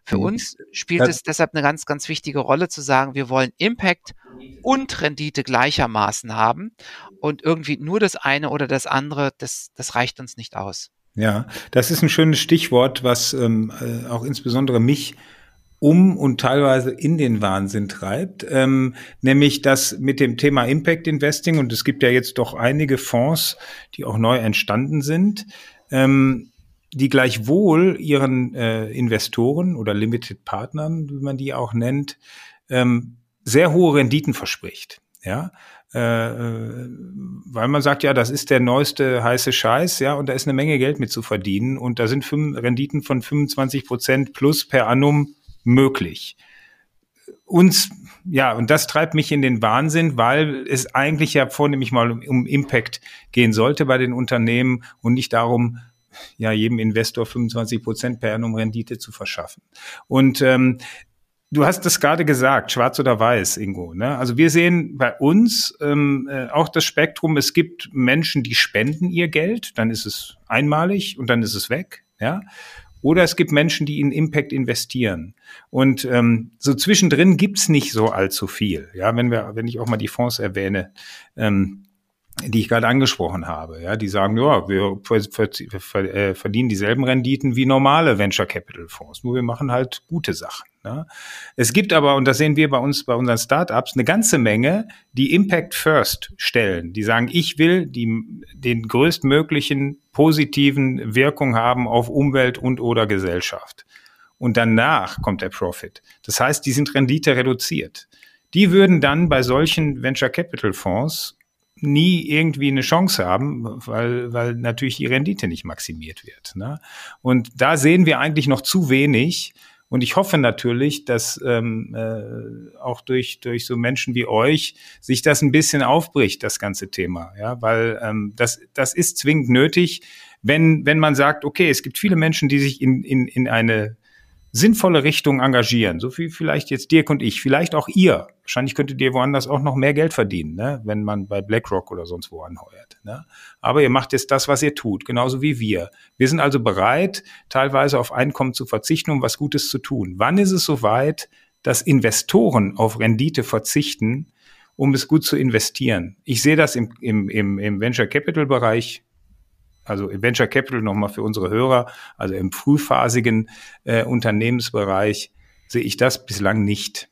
Für mhm. uns spielt es deshalb eine ganz, ganz wichtige Rolle zu sagen, wir wollen Impact und Rendite gleichermaßen haben und irgendwie nur das eine oder das andere, das, das reicht uns nicht aus. Ja, das ist ein schönes Stichwort, was ähm, äh, auch insbesondere mich um und teilweise in den Wahnsinn treibt, ähm, nämlich das mit dem Thema Impact Investing. Und es gibt ja jetzt doch einige Fonds, die auch neu entstanden sind, ähm, die gleichwohl ihren äh, Investoren oder Limited Partnern, wie man die auch nennt, ähm, sehr hohe Renditen verspricht. Ja, äh, äh weil man sagt, ja, das ist der neueste heiße Scheiß, ja, und da ist eine Menge Geld mit zu verdienen. Und da sind Renditen von 25 Prozent plus per annum möglich. Uns, ja, und das treibt mich in den Wahnsinn, weil es eigentlich ja vornehmlich mal um, um Impact gehen sollte bei den Unternehmen und nicht darum, ja, jedem Investor 25 Prozent per annum Rendite zu verschaffen. Und ähm, Du hast das gerade gesagt, schwarz oder weiß, Ingo. Ne? Also wir sehen bei uns ähm, äh, auch das Spektrum. Es gibt Menschen, die spenden ihr Geld, dann ist es einmalig und dann ist es weg. Ja, oder es gibt Menschen, die in Impact investieren. Und ähm, so zwischendrin gibt's nicht so allzu viel. Ja, wenn wir, wenn ich auch mal die Fonds erwähne, ähm, die ich gerade angesprochen habe, ja, die sagen, ja, wir äh, verdienen dieselben Renditen wie normale Venture Capital Fonds, nur wir machen halt gute Sachen. Ne? Es gibt aber, und das sehen wir bei uns, bei unseren Startups, eine ganze Menge, die Impact First stellen. Die sagen, ich will die, den größtmöglichen positiven Wirkung haben auf Umwelt und oder Gesellschaft. Und danach kommt der Profit. Das heißt, die sind Rendite reduziert. Die würden dann bei solchen Venture Capital Fonds nie irgendwie eine Chance haben, weil, weil natürlich die Rendite nicht maximiert wird. Ne? Und da sehen wir eigentlich noch zu wenig, und ich hoffe natürlich, dass ähm, äh, auch durch, durch so Menschen wie euch sich das ein bisschen aufbricht, das ganze Thema. Ja, weil ähm, das, das ist zwingend nötig, wenn, wenn man sagt, okay, es gibt viele Menschen, die sich in, in, in eine sinnvolle Richtung engagieren, so wie vielleicht jetzt Dirk und ich, vielleicht auch ihr. Wahrscheinlich könntet ihr woanders auch noch mehr Geld verdienen, ne? wenn man bei BlackRock oder sonst wo anheuert. Ne? Aber ihr macht jetzt das, was ihr tut, genauso wie wir. Wir sind also bereit, teilweise auf Einkommen zu verzichten, um was Gutes zu tun. Wann ist es soweit, dass Investoren auf Rendite verzichten, um es gut zu investieren? Ich sehe das im, im, im, im Venture Capital Bereich also Venture Capital nochmal für unsere Hörer, also im frühphasigen äh, Unternehmensbereich sehe ich das bislang nicht.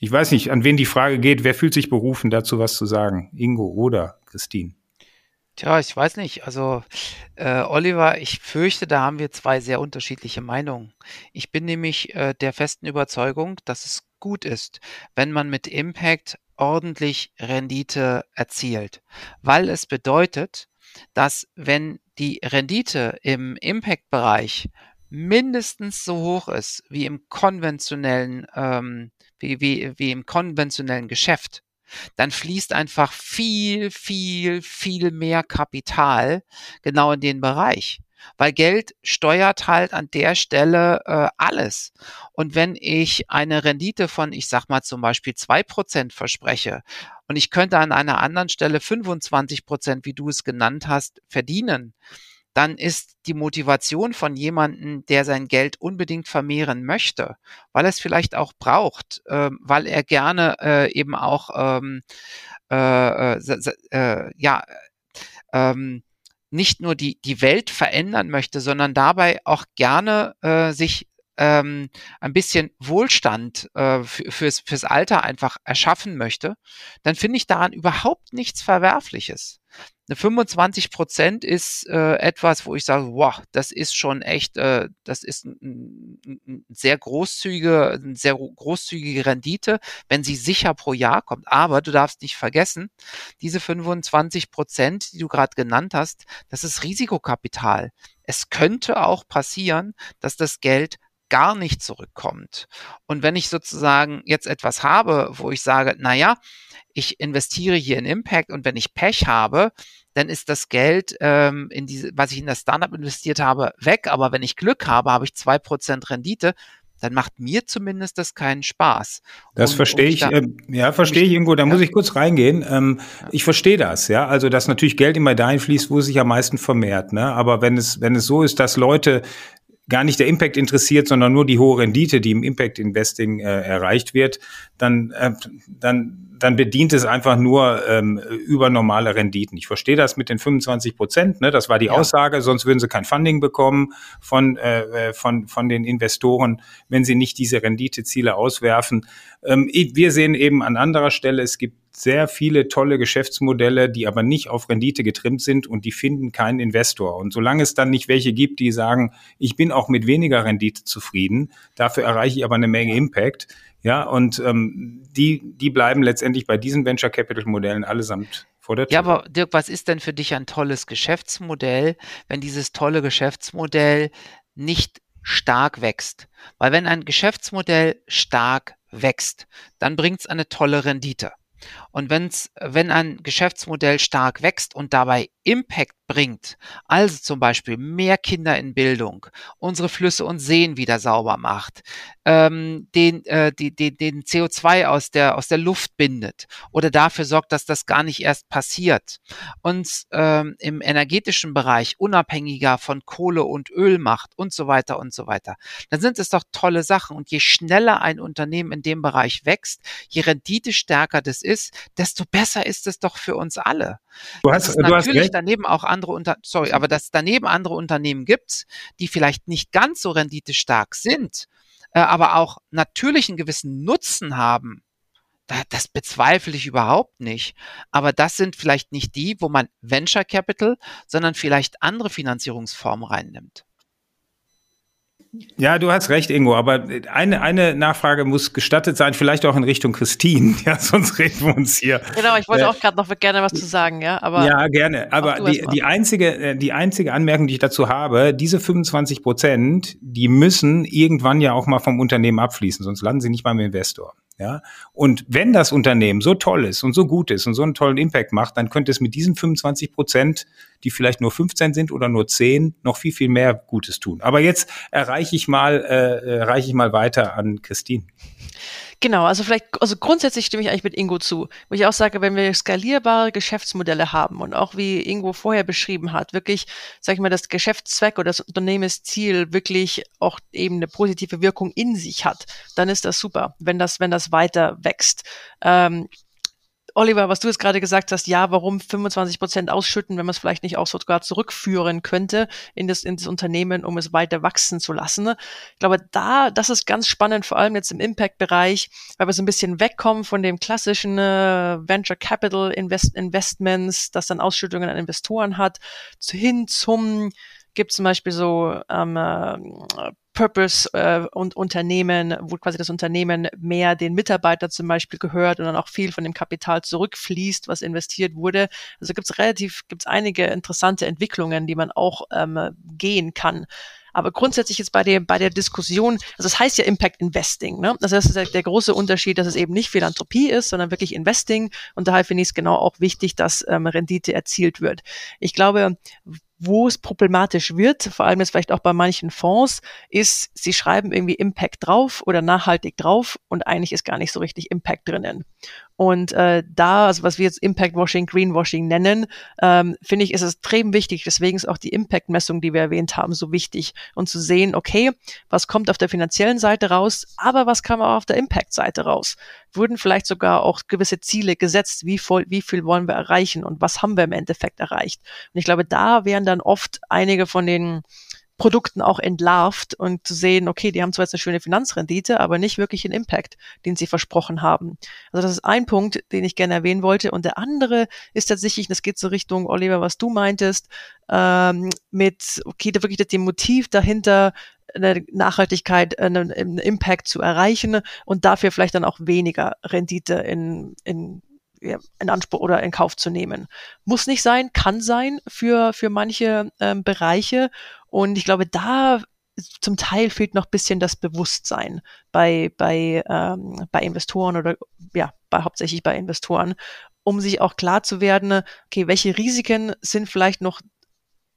Ich weiß nicht, an wen die Frage geht. Wer fühlt sich berufen, dazu was zu sagen? Ingo oder Christine? Tja, ich weiß nicht. Also, äh, Oliver, ich fürchte, da haben wir zwei sehr unterschiedliche Meinungen. Ich bin nämlich äh, der festen Überzeugung, dass es gut ist, wenn man mit Impact ordentlich Rendite erzielt, weil es bedeutet, dass wenn die Rendite im Impact-Bereich mindestens so hoch ist wie im konventionellen, ähm, wie, wie, wie im konventionellen Geschäft, dann fließt einfach viel, viel, viel mehr Kapital genau in den Bereich. Weil Geld steuert halt an der Stelle äh, alles. Und wenn ich eine Rendite von, ich sag mal zum Beispiel zwei Prozent verspreche und ich könnte an einer anderen Stelle 25 Prozent, wie du es genannt hast, verdienen, dann ist die Motivation von jemandem, der sein Geld unbedingt vermehren möchte, weil er es vielleicht auch braucht, äh, weil er gerne äh, eben auch ähm, äh, äh, äh, ja ähm, nicht nur die die Welt verändern möchte, sondern dabei auch gerne äh, sich ähm, ein bisschen Wohlstand äh, fürs, fürs Alter einfach erschaffen möchte, dann finde ich daran überhaupt nichts Verwerfliches. Eine 25 Prozent ist äh, etwas, wo ich sage, wow, das ist schon echt, äh, das ist ein, ein sehr großzügige, eine sehr großzügige Rendite, wenn sie sicher pro Jahr kommt. Aber du darfst nicht vergessen, diese 25 Prozent, die du gerade genannt hast, das ist Risikokapital. Es könnte auch passieren, dass das Geld gar nicht zurückkommt. Und wenn ich sozusagen jetzt etwas habe, wo ich sage, na ja, ich investiere hier in Impact und wenn ich Pech habe, dann ist das Geld, ähm, in diese, was ich in das Startup investiert habe, weg. Aber wenn ich Glück habe, habe ich zwei Prozent Rendite. Dann macht mir zumindest das keinen Spaß. Das und, verstehe ich, da, äh, ja, verstehe ich irgendwo. Da ja. muss ich kurz reingehen. Ähm, ja. Ich verstehe das, ja. Also, dass natürlich Geld immer dahin fließt, wo es sich am meisten vermehrt, ne. Aber wenn es, wenn es so ist, dass Leute gar nicht der Impact interessiert, sondern nur die hohe Rendite, die im Impact Investing äh, erreicht wird, dann, äh, dann dann bedient es einfach nur ähm, über normale Renditen. Ich verstehe das mit den 25 Prozent, ne? das war die ja. Aussage, sonst würden sie kein Funding bekommen von, äh, äh, von, von den Investoren, wenn sie nicht diese Renditeziele auswerfen. Ähm, wir sehen eben an anderer Stelle, es gibt sehr viele tolle Geschäftsmodelle, die aber nicht auf Rendite getrimmt sind und die finden keinen Investor. Und solange es dann nicht welche gibt, die sagen, ich bin auch mit weniger Rendite zufrieden, dafür erreiche ich aber eine Menge Impact, ja, und ähm, die, die bleiben letztendlich bei diesen Venture Capital Modellen allesamt vor der Tür. Ja, aber Dirk, was ist denn für dich ein tolles Geschäftsmodell, wenn dieses tolle Geschäftsmodell nicht stark wächst? Weil wenn ein Geschäftsmodell stark wächst, dann bringt es eine tolle Rendite. Und wenn's, wenn ein Geschäftsmodell stark wächst und dabei Impact bringt, also zum Beispiel mehr Kinder in Bildung, unsere Flüsse und Seen wieder sauber macht, ähm, den, äh, die, die, den CO2 aus der, aus der Luft bindet oder dafür sorgt, dass das gar nicht erst passiert, uns ähm, im energetischen Bereich unabhängiger von Kohle und Öl macht und so weiter und so weiter, dann sind es doch tolle Sachen. Und je schneller ein Unternehmen in dem Bereich wächst, je renditestärker das ist, desto besser ist es doch für uns alle. Du hast, du hast recht daneben auch andere Unter sorry, aber dass daneben andere Unternehmen gibt, die vielleicht nicht ganz so renditestark sind, äh, aber auch natürlich einen gewissen Nutzen haben, da, das bezweifle ich überhaupt nicht. Aber das sind vielleicht nicht die, wo man Venture Capital, sondern vielleicht andere Finanzierungsformen reinnimmt. Ja, du hast recht, Ingo, aber eine, eine Nachfrage muss gestattet sein, vielleicht auch in Richtung Christine, ja, sonst reden wir uns hier. Genau, ich wollte äh, auch gerade noch gerne was zu sagen, ja, aber. Ja, gerne, aber die, die einzige, äh, die einzige Anmerkung, die ich dazu habe, diese 25 Prozent, die müssen irgendwann ja auch mal vom Unternehmen abfließen, sonst landen sie nicht beim Investor. Ja, und wenn das Unternehmen so toll ist und so gut ist und so einen tollen Impact macht, dann könnte es mit diesen 25 Prozent, die vielleicht nur 15 sind oder nur 10, noch viel, viel mehr Gutes tun. Aber jetzt erreiche ich mal, äh, erreiche ich mal weiter an Christine. Genau, also vielleicht, also grundsätzlich stimme ich eigentlich mit Ingo zu, wo ich auch sage, wenn wir skalierbare Geschäftsmodelle haben und auch wie Ingo vorher beschrieben hat, wirklich, sag ich mal, das Geschäftszweck oder das Unternehmensziel wirklich auch eben eine positive Wirkung in sich hat, dann ist das super, wenn das, wenn das weiter wächst. Ähm, Oliver, was du jetzt gerade gesagt hast, ja, warum 25 Prozent ausschütten, wenn man es vielleicht nicht auch sogar zurückführen könnte in das, in das Unternehmen, um es weiter wachsen zu lassen. Ich glaube, da, das ist ganz spannend, vor allem jetzt im Impact-Bereich, weil wir so ein bisschen wegkommen von dem klassischen äh, Venture Capital Invest Investments, das dann Ausschüttungen an Investoren hat, hin zum gibt zum Beispiel so ähm, äh, Purpose äh, und Unternehmen, wo quasi das Unternehmen mehr den Mitarbeiter zum Beispiel gehört und dann auch viel von dem Kapital zurückfließt, was investiert wurde. Also gibt es relativ, gibt es einige interessante Entwicklungen, die man auch ähm, gehen kann. Aber grundsätzlich jetzt bei der, bei der Diskussion, also das heißt ja Impact Investing, ne? Also das ist der, der große Unterschied, dass es eben nicht Philanthropie ist, sondern wirklich Investing. Und daher finde ich es genau auch wichtig, dass ähm, Rendite erzielt wird. Ich glaube, wo es problematisch wird, vor allem jetzt vielleicht auch bei manchen Fonds, ist, sie schreiben irgendwie Impact drauf oder nachhaltig drauf und eigentlich ist gar nicht so richtig Impact drinnen. Und äh, da, also was wir jetzt Impact Washing, Greenwashing nennen, ähm, finde ich, ist es extrem wichtig. Deswegen ist auch die Impact-Messung, die wir erwähnt haben, so wichtig. Und zu sehen, okay, was kommt auf der finanziellen Seite raus, aber was kam auch auf der Impact-Seite raus? Wurden vielleicht sogar auch gewisse Ziele gesetzt, wie, voll, wie viel wollen wir erreichen und was haben wir im Endeffekt erreicht? Und ich glaube, da wären dann oft einige von den Produkten auch entlarvt und zu sehen, okay, die haben zwar jetzt eine schöne Finanzrendite, aber nicht wirklich einen Impact, den sie versprochen haben. Also das ist ein Punkt, den ich gerne erwähnen wollte. Und der andere ist tatsächlich, das geht so Richtung, Oliver, was du meintest, ähm, mit, okay, da wirklich das Motiv dahinter, eine Nachhaltigkeit, einen, einen Impact zu erreichen und dafür vielleicht dann auch weniger Rendite in, in in Anspruch oder in Kauf zu nehmen. Muss nicht sein, kann sein für, für manche ähm, Bereiche. Und ich glaube, da zum Teil fehlt noch bisschen das Bewusstsein bei, bei, ähm, bei Investoren oder ja, bei, hauptsächlich bei Investoren, um sich auch klar zu werden, okay, welche Risiken sind vielleicht noch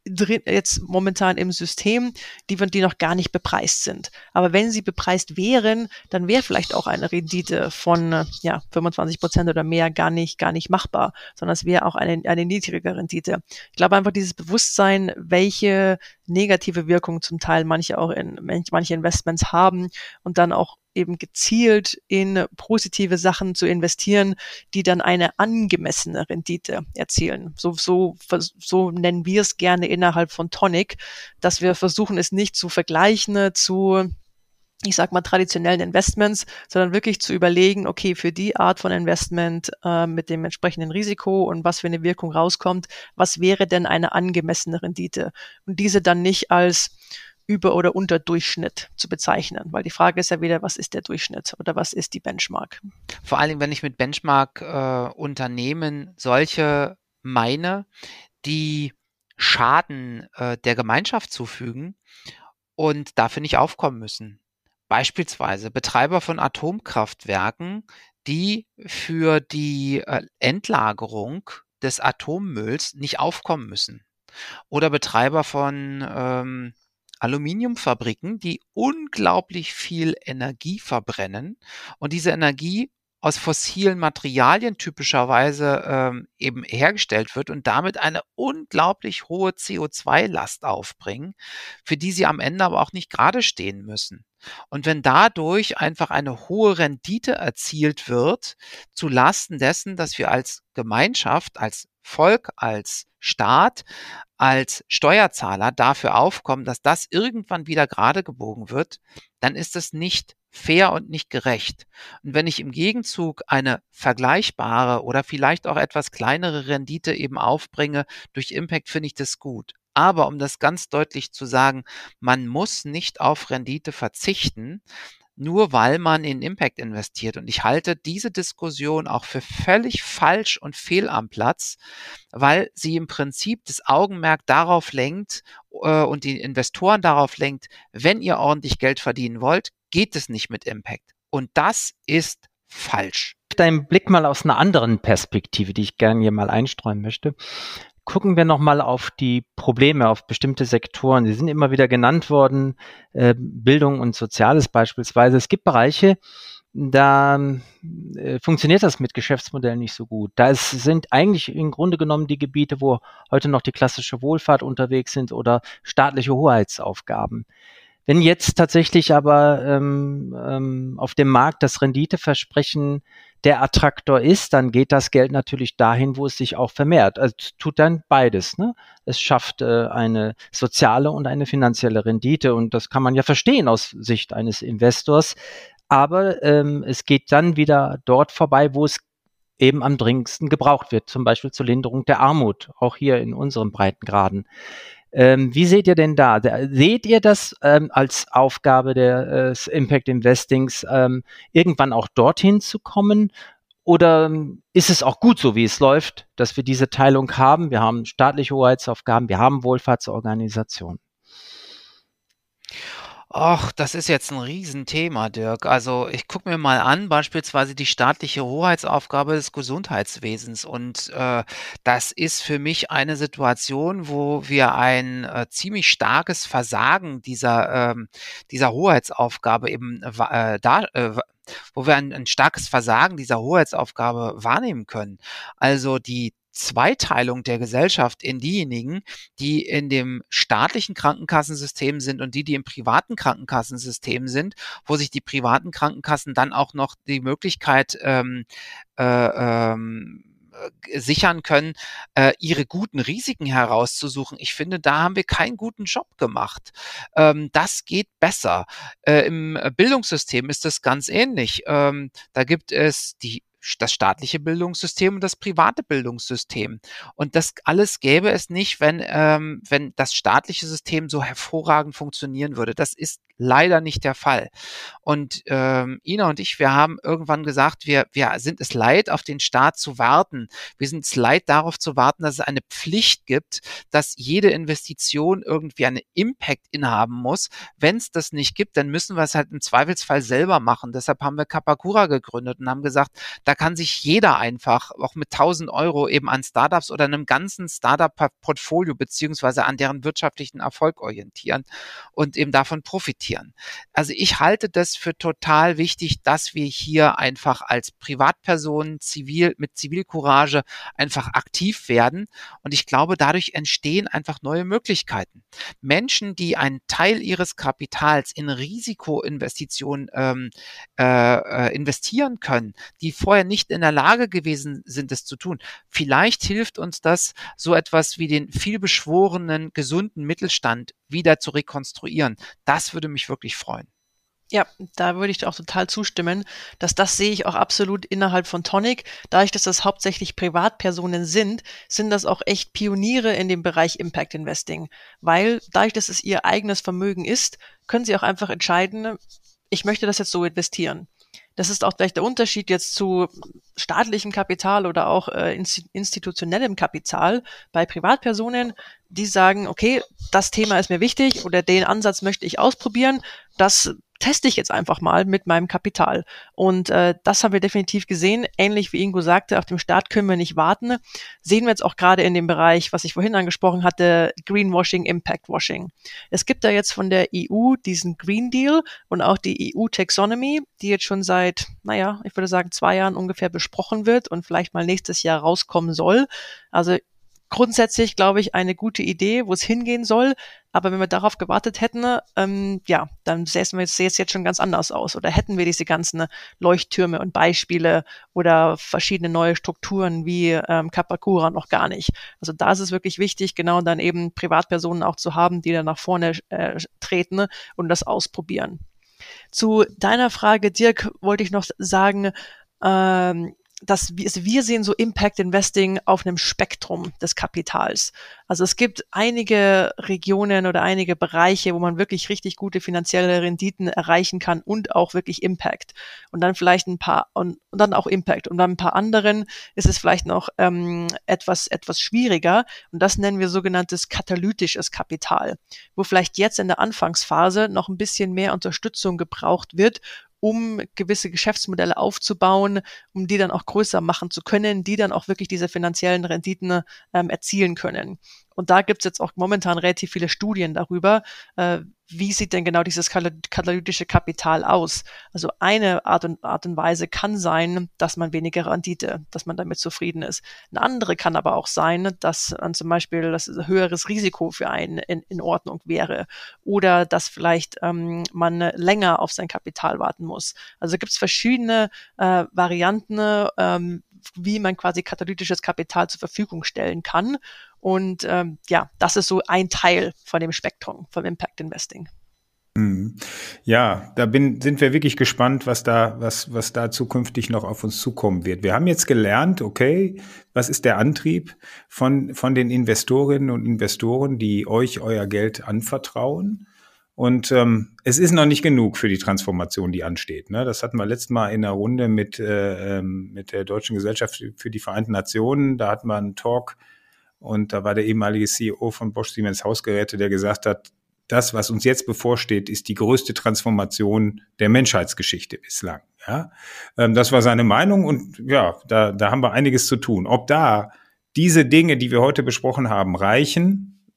drin, jetzt momentan im System, die, die noch gar nicht bepreist sind. Aber wenn sie bepreist wären, dann wäre vielleicht auch eine Rendite von ja, 25 Prozent oder mehr gar nicht, gar nicht machbar, sondern es wäre auch eine, eine niedrige Rendite. Ich glaube einfach dieses Bewusstsein, welche negative Wirkung zum Teil manche auch in manche Investments haben und dann auch eben gezielt in positive Sachen zu investieren, die dann eine angemessene Rendite erzielen. So, so, so nennen wir es gerne innerhalb von Tonic, dass wir versuchen, es nicht zu vergleichen zu ich sag mal, traditionellen Investments, sondern wirklich zu überlegen, okay, für die Art von Investment äh, mit dem entsprechenden Risiko und was für eine Wirkung rauskommt, was wäre denn eine angemessene Rendite? Und diese dann nicht als über- oder unter Durchschnitt zu bezeichnen, weil die Frage ist ja wieder, was ist der Durchschnitt oder was ist die Benchmark? Vor allem, wenn ich mit Benchmark-Unternehmen äh, solche meine, die Schaden äh, der Gemeinschaft zufügen und dafür nicht aufkommen müssen. Beispielsweise Betreiber von Atomkraftwerken, die für die äh, Endlagerung des Atommülls nicht aufkommen müssen. Oder Betreiber von ähm, Aluminiumfabriken, die unglaublich viel Energie verbrennen und diese Energie aus fossilen Materialien typischerweise ähm, eben hergestellt wird und damit eine unglaublich hohe CO2-Last aufbringen, für die sie am Ende aber auch nicht gerade stehen müssen. Und wenn dadurch einfach eine hohe Rendite erzielt wird, zu Lasten dessen, dass wir als Gemeinschaft, als Volk, als Staat, als Steuerzahler dafür aufkommen, dass das irgendwann wieder gerade gebogen wird, dann ist es nicht fair und nicht gerecht. Und wenn ich im Gegenzug eine vergleichbare oder vielleicht auch etwas kleinere Rendite eben aufbringe durch Impact, finde ich das gut. Aber um das ganz deutlich zu sagen, man muss nicht auf Rendite verzichten, nur weil man in Impact investiert. Und ich halte diese Diskussion auch für völlig falsch und fehl am Platz, weil sie im Prinzip das Augenmerk darauf lenkt äh, und die Investoren darauf lenkt, wenn ihr ordentlich Geld verdienen wollt, geht es nicht mit Impact. Und das ist falsch. Dein Blick mal aus einer anderen Perspektive, die ich gerne hier mal einstreuen möchte gucken wir nochmal auf die Probleme, auf bestimmte Sektoren. Sie sind immer wieder genannt worden, äh, Bildung und Soziales beispielsweise. Es gibt Bereiche, da äh, funktioniert das mit Geschäftsmodellen nicht so gut. Da ist, sind eigentlich im Grunde genommen die Gebiete, wo heute noch die klassische Wohlfahrt unterwegs sind oder staatliche Hoheitsaufgaben. Wenn jetzt tatsächlich aber ähm, ähm, auf dem Markt das Renditeversprechen der Attraktor ist, dann geht das Geld natürlich dahin, wo es sich auch vermehrt. Also tut dann beides. Ne? Es schafft äh, eine soziale und eine finanzielle Rendite und das kann man ja verstehen aus Sicht eines Investors. Aber ähm, es geht dann wieder dort vorbei, wo es eben am dringendsten gebraucht wird, zum Beispiel zur Linderung der Armut, auch hier in unseren Breitengraden. Ähm, wie seht ihr denn da? Seht ihr das ähm, als Aufgabe des äh, Impact Investings, ähm, irgendwann auch dorthin zu kommen? Oder ähm, ist es auch gut so, wie es läuft, dass wir diese Teilung haben? Wir haben staatliche Hoheitsaufgaben, wir haben Wohlfahrtsorganisationen. Ach, das ist jetzt ein Riesenthema, Dirk. Also ich gucke mir mal an, beispielsweise die staatliche Hoheitsaufgabe des Gesundheitswesens. Und äh, das ist für mich eine Situation, wo wir ein äh, ziemlich starkes Versagen dieser, ähm, dieser Hoheitsaufgabe eben äh, da, äh, wo wir ein, ein starkes Versagen dieser Hoheitsaufgabe wahrnehmen können. Also die Zweiteilung der Gesellschaft in diejenigen, die in dem staatlichen Krankenkassensystem sind und die, die im privaten Krankenkassensystem sind, wo sich die privaten Krankenkassen dann auch noch die Möglichkeit ähm, äh, ähm, äh, sichern können, äh, ihre guten Risiken herauszusuchen. Ich finde, da haben wir keinen guten Job gemacht. Ähm, das geht besser. Äh, Im Bildungssystem ist das ganz ähnlich. Ähm, da gibt es die das staatliche Bildungssystem und das private Bildungssystem. Und das alles gäbe es nicht, wenn, ähm, wenn das staatliche System so hervorragend funktionieren würde. Das ist leider nicht der Fall. Und ähm, Ina und ich, wir haben irgendwann gesagt, wir, wir sind es leid, auf den Staat zu warten. Wir sind es leid, darauf zu warten, dass es eine Pflicht gibt, dass jede Investition irgendwie einen Impact inhaben muss. Wenn es das nicht gibt, dann müssen wir es halt im Zweifelsfall selber machen. Deshalb haben wir Kapakura gegründet und haben gesagt, da kann sich jeder einfach auch mit 1000 Euro eben an Startups oder einem ganzen Startup-Portfolio beziehungsweise an deren wirtschaftlichen Erfolg orientieren und eben davon profitieren. Also ich halte das für total wichtig, dass wir hier einfach als Privatpersonen zivil mit Zivilcourage einfach aktiv werden. Und ich glaube, dadurch entstehen einfach neue Möglichkeiten. Menschen, die einen Teil ihres Kapitals in Risikoinvestitionen ähm, äh, äh, investieren können, die vorher nicht in der Lage gewesen sind, es zu tun. Vielleicht hilft uns das, so etwas wie den vielbeschworenen, gesunden Mittelstand wieder zu rekonstruieren. Das würde mich wirklich freuen. Ja, da würde ich auch total zustimmen, dass das sehe ich auch absolut innerhalb von Tonic. Dadurch, dass das hauptsächlich Privatpersonen sind, sind das auch echt Pioniere in dem Bereich Impact Investing. Weil dadurch, dass es ihr eigenes Vermögen ist, können sie auch einfach entscheiden, ich möchte das jetzt so investieren. Das ist auch vielleicht der Unterschied jetzt zu staatlichem Kapital oder auch äh, institutionellem Kapital bei Privatpersonen, die sagen, okay, das Thema ist mir wichtig oder den Ansatz möchte ich ausprobieren. Das teste ich jetzt einfach mal mit meinem Kapital. Und äh, das haben wir definitiv gesehen. Ähnlich wie Ingo sagte, auf dem Start können wir nicht warten. Sehen wir jetzt auch gerade in dem Bereich, was ich vorhin angesprochen hatte, Greenwashing, Impact Washing. Es gibt da jetzt von der EU diesen Green Deal und auch die EU Taxonomy, die jetzt schon seit, naja, ich würde sagen, zwei Jahren ungefähr besprochen wird und vielleicht mal nächstes Jahr rauskommen soll. Also grundsätzlich, glaube ich, eine gute Idee, wo es hingehen soll. Aber wenn wir darauf gewartet hätten, ähm, ja, dann sähe es jetzt schon ganz anders aus. Oder hätten wir diese ganzen Leuchttürme und Beispiele oder verschiedene neue Strukturen wie ähm, Kapakura noch gar nicht. Also da ist es wirklich wichtig, genau dann eben Privatpersonen auch zu haben, die dann nach vorne äh, treten und das ausprobieren. Zu deiner Frage, Dirk, wollte ich noch sagen, ähm, dass wir, also wir sehen so Impact Investing auf einem Spektrum des Kapitals. Also es gibt einige Regionen oder einige Bereiche, wo man wirklich richtig gute finanzielle Renditen erreichen kann und auch wirklich Impact. Und dann vielleicht ein paar und, und dann auch Impact. Und dann ein paar anderen ist es vielleicht noch ähm, etwas etwas schwieriger. Und das nennen wir sogenanntes katalytisches Kapital, wo vielleicht jetzt in der Anfangsphase noch ein bisschen mehr Unterstützung gebraucht wird, um gewisse Geschäftsmodelle aufzubauen, um die dann auch größer machen zu können, die dann auch wirklich diese finanziellen Renditen ähm, erzielen können. Und da gibt's jetzt auch momentan relativ viele Studien darüber, äh, wie sieht denn genau dieses katalytische Kapital aus? Also eine Art und, Art und Weise kann sein, dass man weniger Rendite, dass man damit zufrieden ist. Eine andere kann aber auch sein, dass man zum Beispiel das höheres Risiko für einen in, in Ordnung wäre oder dass vielleicht ähm, man länger auf sein Kapital warten muss. Also gibt es verschiedene äh, Varianten, ähm, wie man quasi katalytisches Kapital zur Verfügung stellen kann. Und ähm, ja, das ist so ein Teil von dem Spektrum vom Impact Investing. Mhm. Ja, da bin, sind wir wirklich gespannt, was da, was, was da zukünftig noch auf uns zukommen wird. Wir haben jetzt gelernt, okay, was ist der Antrieb von, von den Investorinnen und Investoren, die euch euer Geld anvertrauen? Und ähm, es ist noch nicht genug für die Transformation, die ansteht. Ne? Das hatten wir letztes Mal in einer Runde mit, äh, ähm, mit der Deutschen Gesellschaft für die Vereinten Nationen. Da hatten wir einen Talk und da war der ehemalige CEO von Bosch Siemens Hausgeräte, der gesagt hat, das, was uns jetzt bevorsteht, ist die größte Transformation der Menschheitsgeschichte bislang. Ja, ähm, das war seine Meinung und ja, da, da haben wir einiges zu tun. Ob da diese Dinge, die wir heute besprochen haben, reichen,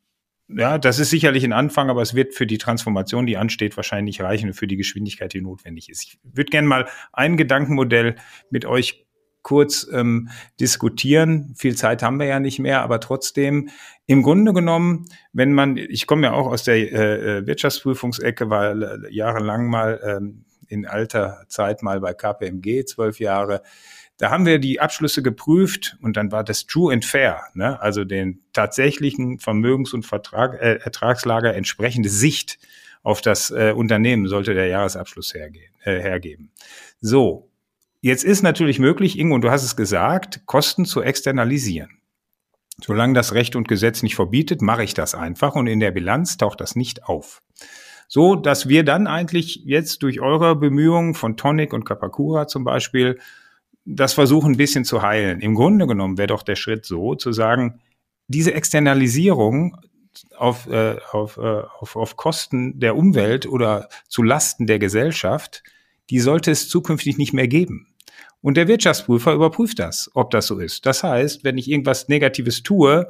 ja, das ist sicherlich ein Anfang, aber es wird für die Transformation, die ansteht, wahrscheinlich reichen und für die Geschwindigkeit, die notwendig ist. Ich würde gerne mal ein Gedankenmodell mit euch kurz ähm, diskutieren. Viel Zeit haben wir ja nicht mehr, aber trotzdem, im Grunde genommen, wenn man, ich komme ja auch aus der äh, äh Wirtschaftsprüfungsecke, war jahrelang mal ähm, in alter Zeit mal bei KPMG, zwölf Jahre, da haben wir die Abschlüsse geprüft und dann war das True and Fair, ne? also den tatsächlichen Vermögens- und Vertrag, äh, Ertragslager entsprechende Sicht auf das äh, Unternehmen sollte der Jahresabschluss hergehen, äh, hergeben. So, jetzt ist natürlich möglich, Ingo, und du hast es gesagt, Kosten zu externalisieren. Solange das Recht und Gesetz nicht verbietet, mache ich das einfach und in der Bilanz taucht das nicht auf. So, dass wir dann eigentlich jetzt durch eure Bemühungen von Tonic und Kapakura zum Beispiel das versuchen ein bisschen zu heilen. Im Grunde genommen wäre doch der Schritt so, zu sagen, diese Externalisierung auf, äh, auf, äh, auf, auf Kosten der Umwelt oder zu Lasten der Gesellschaft, die sollte es zukünftig nicht mehr geben. Und der Wirtschaftsprüfer überprüft das, ob das so ist. Das heißt, wenn ich irgendwas Negatives tue,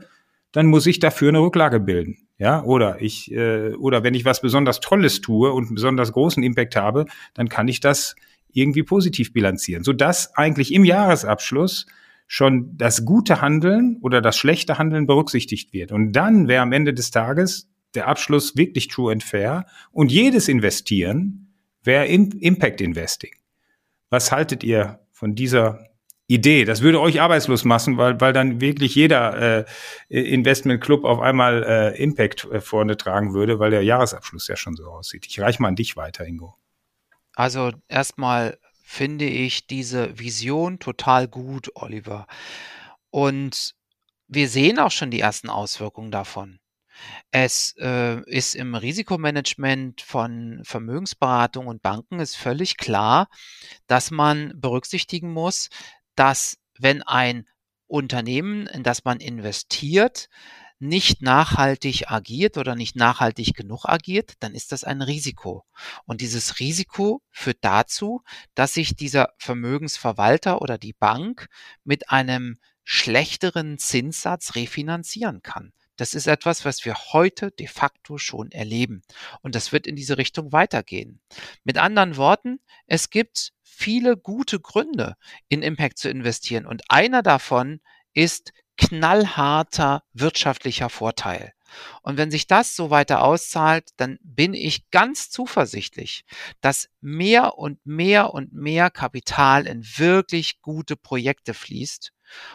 dann muss ich dafür eine Rücklage bilden. Ja, oder ich, äh, oder wenn ich was besonders Tolles tue und einen besonders großen Impact habe, dann kann ich das irgendwie positiv bilanzieren, sodass eigentlich im Jahresabschluss schon das gute Handeln oder das schlechte Handeln berücksichtigt wird. Und dann wäre am Ende des Tages der Abschluss wirklich true and fair und jedes Investieren wäre Impact Investing. Was haltet ihr von dieser Idee? Das würde euch arbeitslos machen, weil, weil dann wirklich jeder äh, Investmentclub auf einmal äh, Impact äh, vorne tragen würde, weil der Jahresabschluss ja schon so aussieht. Ich reiche mal an dich weiter, Ingo. Also erstmal finde ich diese Vision total gut, Oliver. Und wir sehen auch schon die ersten Auswirkungen davon. Es äh, ist im Risikomanagement von Vermögensberatung und Banken ist völlig klar, dass man berücksichtigen muss, dass wenn ein Unternehmen, in das man investiert, nicht nachhaltig agiert oder nicht nachhaltig genug agiert, dann ist das ein Risiko. Und dieses Risiko führt dazu, dass sich dieser Vermögensverwalter oder die Bank mit einem schlechteren Zinssatz refinanzieren kann. Das ist etwas, was wir heute de facto schon erleben. Und das wird in diese Richtung weitergehen. Mit anderen Worten, es gibt viele gute Gründe, in Impact zu investieren. Und einer davon ist knallharter wirtschaftlicher Vorteil. Und wenn sich das so weiter auszahlt, dann bin ich ganz zuversichtlich, dass mehr und mehr und mehr Kapital in wirklich gute Projekte fließt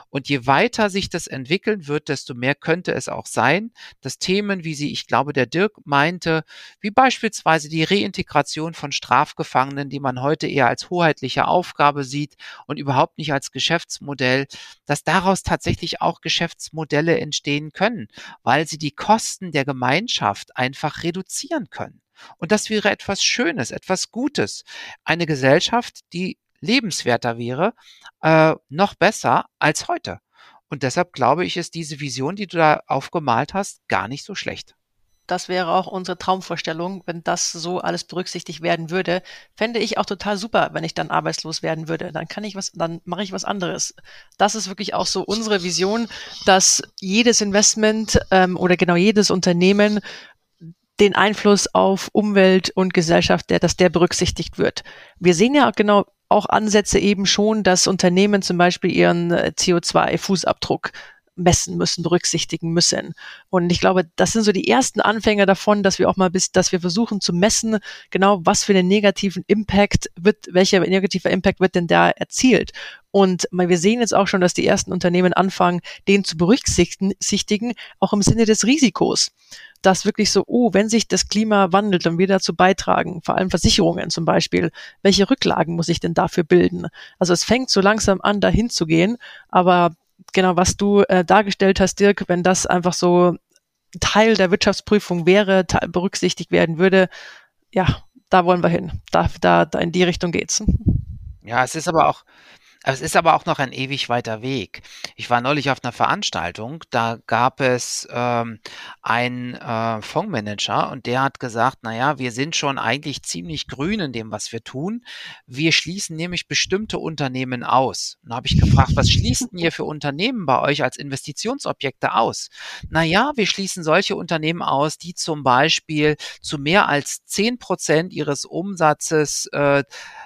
und je weiter sich das entwickeln wird, desto mehr könnte es auch sein, dass Themen, wie sie, ich glaube, der Dirk meinte, wie beispielsweise die Reintegration von Strafgefangenen, die man heute eher als hoheitliche Aufgabe sieht und überhaupt nicht als Geschäftsmodell, dass daraus tatsächlich auch Geschäftsmodelle entstehen können, weil sie die Kosten der Gemeinschaft einfach reduzieren können. Und das wäre etwas Schönes, etwas Gutes. Eine Gesellschaft, die lebenswerter wäre, äh, noch besser als heute. Und deshalb glaube ich, ist diese Vision, die du da aufgemalt hast, gar nicht so schlecht. Das wäre auch unsere Traumvorstellung, wenn das so alles berücksichtigt werden würde. Fände ich auch total super, wenn ich dann arbeitslos werden würde. Dann kann ich was, dann mache ich was anderes. Das ist wirklich auch so unsere Vision, dass jedes Investment ähm, oder genau jedes Unternehmen den Einfluss auf Umwelt und Gesellschaft, der, dass der berücksichtigt wird. Wir sehen ja genau auch Ansätze eben schon, dass Unternehmen zum Beispiel ihren äh, CO2-Fußabdruck messen müssen, berücksichtigen müssen. Und ich glaube, das sind so die ersten Anfänge davon, dass wir auch mal bis, dass wir versuchen zu messen, genau was für einen negativen Impact wird, welcher negativer Impact wird denn da erzielt. Und wir sehen jetzt auch schon, dass die ersten Unternehmen anfangen, den zu berücksichtigen, auch im Sinne des Risikos. Dass wirklich so, oh, wenn sich das Klima wandelt und wir dazu beitragen, vor allem Versicherungen zum Beispiel, welche Rücklagen muss ich denn dafür bilden? Also es fängt so langsam an, dahin zu gehen, aber genau, was du äh, dargestellt hast, Dirk, wenn das einfach so Teil der Wirtschaftsprüfung wäre, berücksichtigt werden würde, ja, da wollen wir hin. Da, da, da in die Richtung geht's. Ja, es ist aber auch, es ist aber auch noch ein ewig weiter Weg. Ich war neulich auf einer Veranstaltung, da gab es ähm, einen äh, Fondsmanager und der hat gesagt, naja, wir sind schon eigentlich ziemlich grün in dem, was wir tun. Wir schließen nämlich bestimmte Unternehmen aus. Und da habe ich gefragt, was schließt denn ihr für Unternehmen bei euch als Investitionsobjekte aus? Naja, wir schließen solche Unternehmen aus, die zum Beispiel zu mehr als zehn Prozent ihres Umsatzes äh,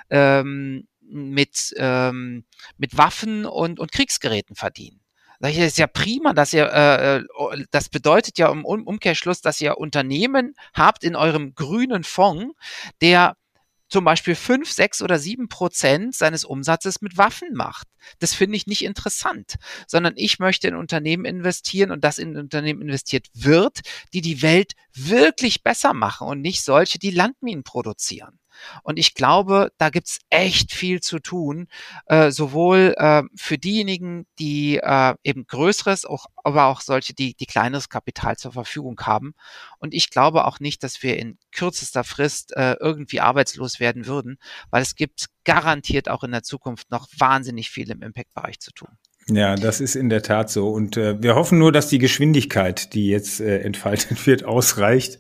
ähm, mit, ähm, mit Waffen und, und Kriegsgeräten verdienen. Das ist ja prima, dass ihr, äh, äh, das bedeutet ja im Umkehrschluss, dass ihr Unternehmen habt in eurem grünen Fonds, der zum Beispiel fünf, sechs oder sieben Prozent seines Umsatzes mit Waffen macht. Das finde ich nicht interessant, sondern ich möchte in Unternehmen investieren und das in Unternehmen investiert wird, die die Welt wirklich besser machen und nicht solche, die Landminen produzieren. Und ich glaube, da gibt's echt viel zu tun, äh, sowohl äh, für diejenigen, die äh, eben größeres, auch, aber auch solche, die, die kleineres Kapital zur Verfügung haben. Und ich glaube auch nicht, dass wir in kürzester Frist äh, irgendwie arbeitslos werden würden, weil es gibt garantiert auch in der Zukunft noch wahnsinnig viel im Impact-Bereich zu tun. Ja, das ist in der Tat so. Und äh, wir hoffen nur, dass die Geschwindigkeit, die jetzt äh, entfaltet wird, ausreicht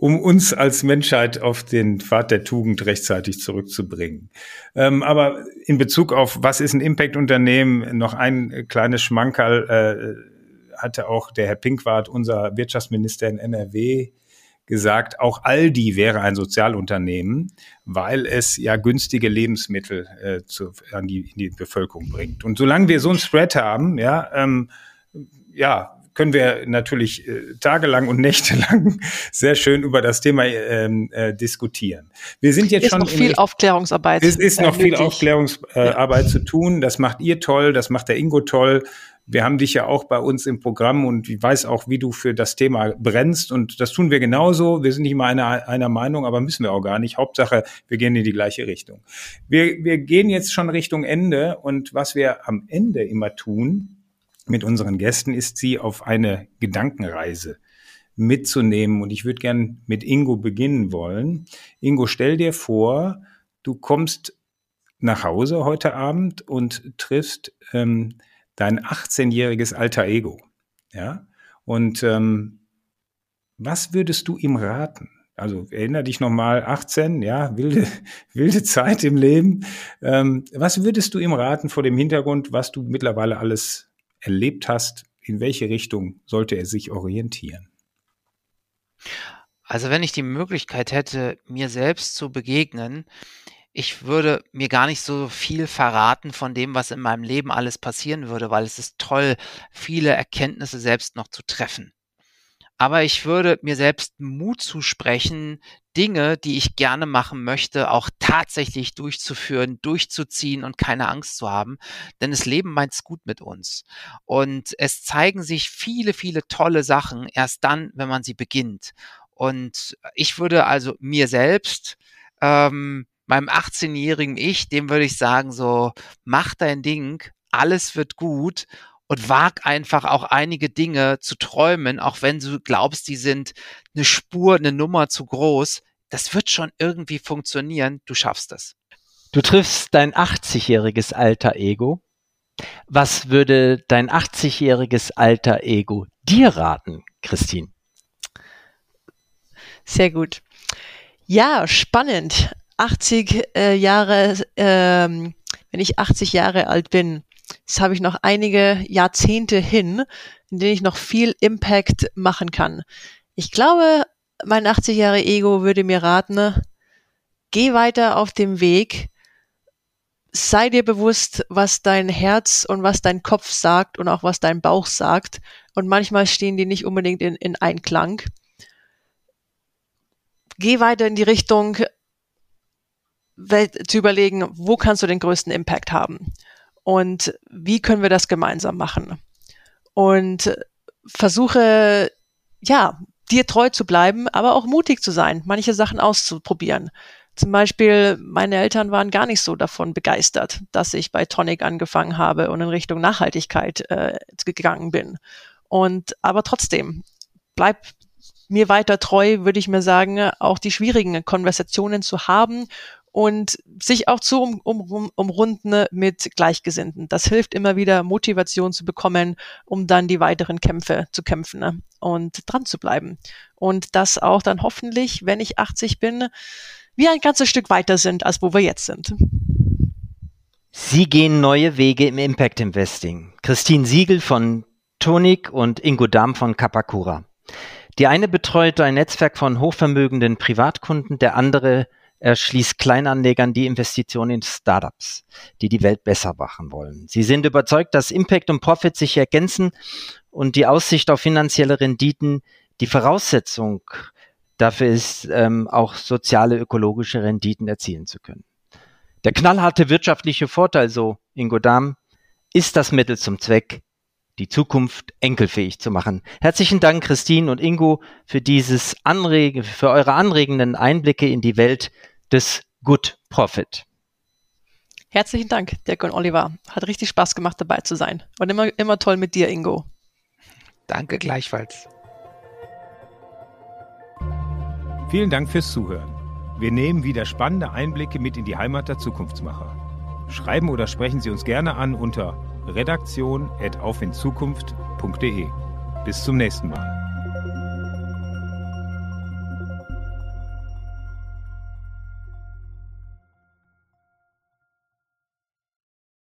um uns als Menschheit auf den Pfad der Tugend rechtzeitig zurückzubringen. Ähm, aber in Bezug auf, was ist ein Impact-Unternehmen, noch ein kleines Schmankerl äh, hatte auch der Herr Pinkwart, unser Wirtschaftsminister in NRW, gesagt, auch Aldi wäre ein Sozialunternehmen, weil es ja günstige Lebensmittel äh, zu, an die, in die Bevölkerung bringt. Und solange wir so ein Spread haben, ja, ähm, ja, können wir natürlich äh, tagelang und nächtelang sehr schön über das Thema ähm, äh, diskutieren. Wir sind jetzt ist schon noch viel Aufklärungsarbeit. Es ist noch viel Aufklärungsarbeit ja. zu tun. Das macht ihr toll, das macht der Ingo toll. Wir haben dich ja auch bei uns im Programm und ich weiß auch, wie du für das Thema brennst und das tun wir genauso. Wir sind nicht mal einer, einer Meinung, aber müssen wir auch gar nicht. Hauptsache, wir gehen in die gleiche Richtung. Wir, wir gehen jetzt schon Richtung Ende und was wir am Ende immer tun, mit unseren Gästen ist sie auf eine Gedankenreise mitzunehmen. Und ich würde gern mit Ingo beginnen wollen. Ingo, stell dir vor, du kommst nach Hause heute Abend und triffst ähm, dein 18-jähriges alter Ego. Ja? Und ähm, was würdest du ihm raten? Also erinnere dich nochmal, 18, ja, wilde, wilde Zeit im Leben. Ähm, was würdest du ihm raten vor dem Hintergrund, was du mittlerweile alles erlebt hast, in welche Richtung sollte er sich orientieren? Also wenn ich die Möglichkeit hätte, mir selbst zu begegnen, ich würde mir gar nicht so viel verraten von dem, was in meinem Leben alles passieren würde, weil es ist toll, viele Erkenntnisse selbst noch zu treffen. Aber ich würde mir selbst Mut zusprechen, Dinge, die ich gerne machen möchte, auch tatsächlich durchzuführen, durchzuziehen und keine Angst zu haben. Denn das Leben meint's gut mit uns. Und es zeigen sich viele, viele tolle Sachen erst dann, wenn man sie beginnt. Und ich würde also mir selbst, ähm, meinem 18-jährigen Ich, dem würde ich sagen, so, mach dein Ding, alles wird gut und wag einfach auch einige Dinge zu träumen, auch wenn du glaubst, die sind eine Spur, eine Nummer zu groß. Das wird schon irgendwie funktionieren. Du schaffst es. Du triffst dein 80-jähriges alter Ego. Was würde dein 80-jähriges alter Ego dir raten, Christine? Sehr gut. Ja, spannend. 80 äh, Jahre, ähm, wenn ich 80 Jahre alt bin, Jetzt habe ich noch einige Jahrzehnte hin, in denen ich noch viel Impact machen kann. Ich glaube, mein 80 Jahre Ego würde mir raten, geh weiter auf dem Weg, sei dir bewusst, was dein Herz und was dein Kopf sagt und auch was dein Bauch sagt. Und manchmal stehen die nicht unbedingt in, in Einklang. Geh weiter in die Richtung, zu überlegen, wo kannst du den größten Impact haben und wie können wir das gemeinsam machen. Und versuche, ja, dir treu zu bleiben, aber auch mutig zu sein, manche Sachen auszuprobieren. Zum Beispiel, meine Eltern waren gar nicht so davon begeistert, dass ich bei Tonic angefangen habe und in Richtung Nachhaltigkeit äh, gegangen bin. Und aber trotzdem, bleib mir weiter treu, würde ich mir sagen, auch die schwierigen Konversationen zu haben und sich auch zu um, um, umrunden mit Gleichgesinnten. Das hilft immer wieder, Motivation zu bekommen, um dann die weiteren Kämpfe zu kämpfen ne? und dran zu bleiben. Und das auch dann hoffentlich, wenn ich 80 bin, wir ein ganzes Stück weiter sind, als wo wir jetzt sind. Sie gehen neue Wege im Impact Investing. Christine Siegel von Tonik und Ingo Dahm von Kapakura. Die eine betreut ein Netzwerk von hochvermögenden Privatkunden, der andere erschließt Kleinanlegern die Investition in Startups, die die Welt besser machen wollen. Sie sind überzeugt, dass Impact und Profit sich ergänzen und die Aussicht auf finanzielle Renditen die Voraussetzung Dafür ist ähm, auch soziale, ökologische Renditen erzielen zu können. Der knallharte wirtschaftliche Vorteil, so Ingo Dahm, ist das Mittel zum Zweck, die Zukunft enkelfähig zu machen. Herzlichen Dank, Christine und Ingo, für dieses Anrege, für eure anregenden Einblicke in die Welt des Good Profit. Herzlichen Dank, Dirk und Oliver. Hat richtig Spaß gemacht, dabei zu sein. Und immer, immer toll mit dir, Ingo. Danke gleichfalls. Vielen Dank fürs Zuhören. Wir nehmen wieder spannende Einblicke mit in die Heimat der Zukunftsmacher. Schreiben oder sprechen Sie uns gerne an unter redaktion.aufinzukunft.de. Bis zum nächsten Mal.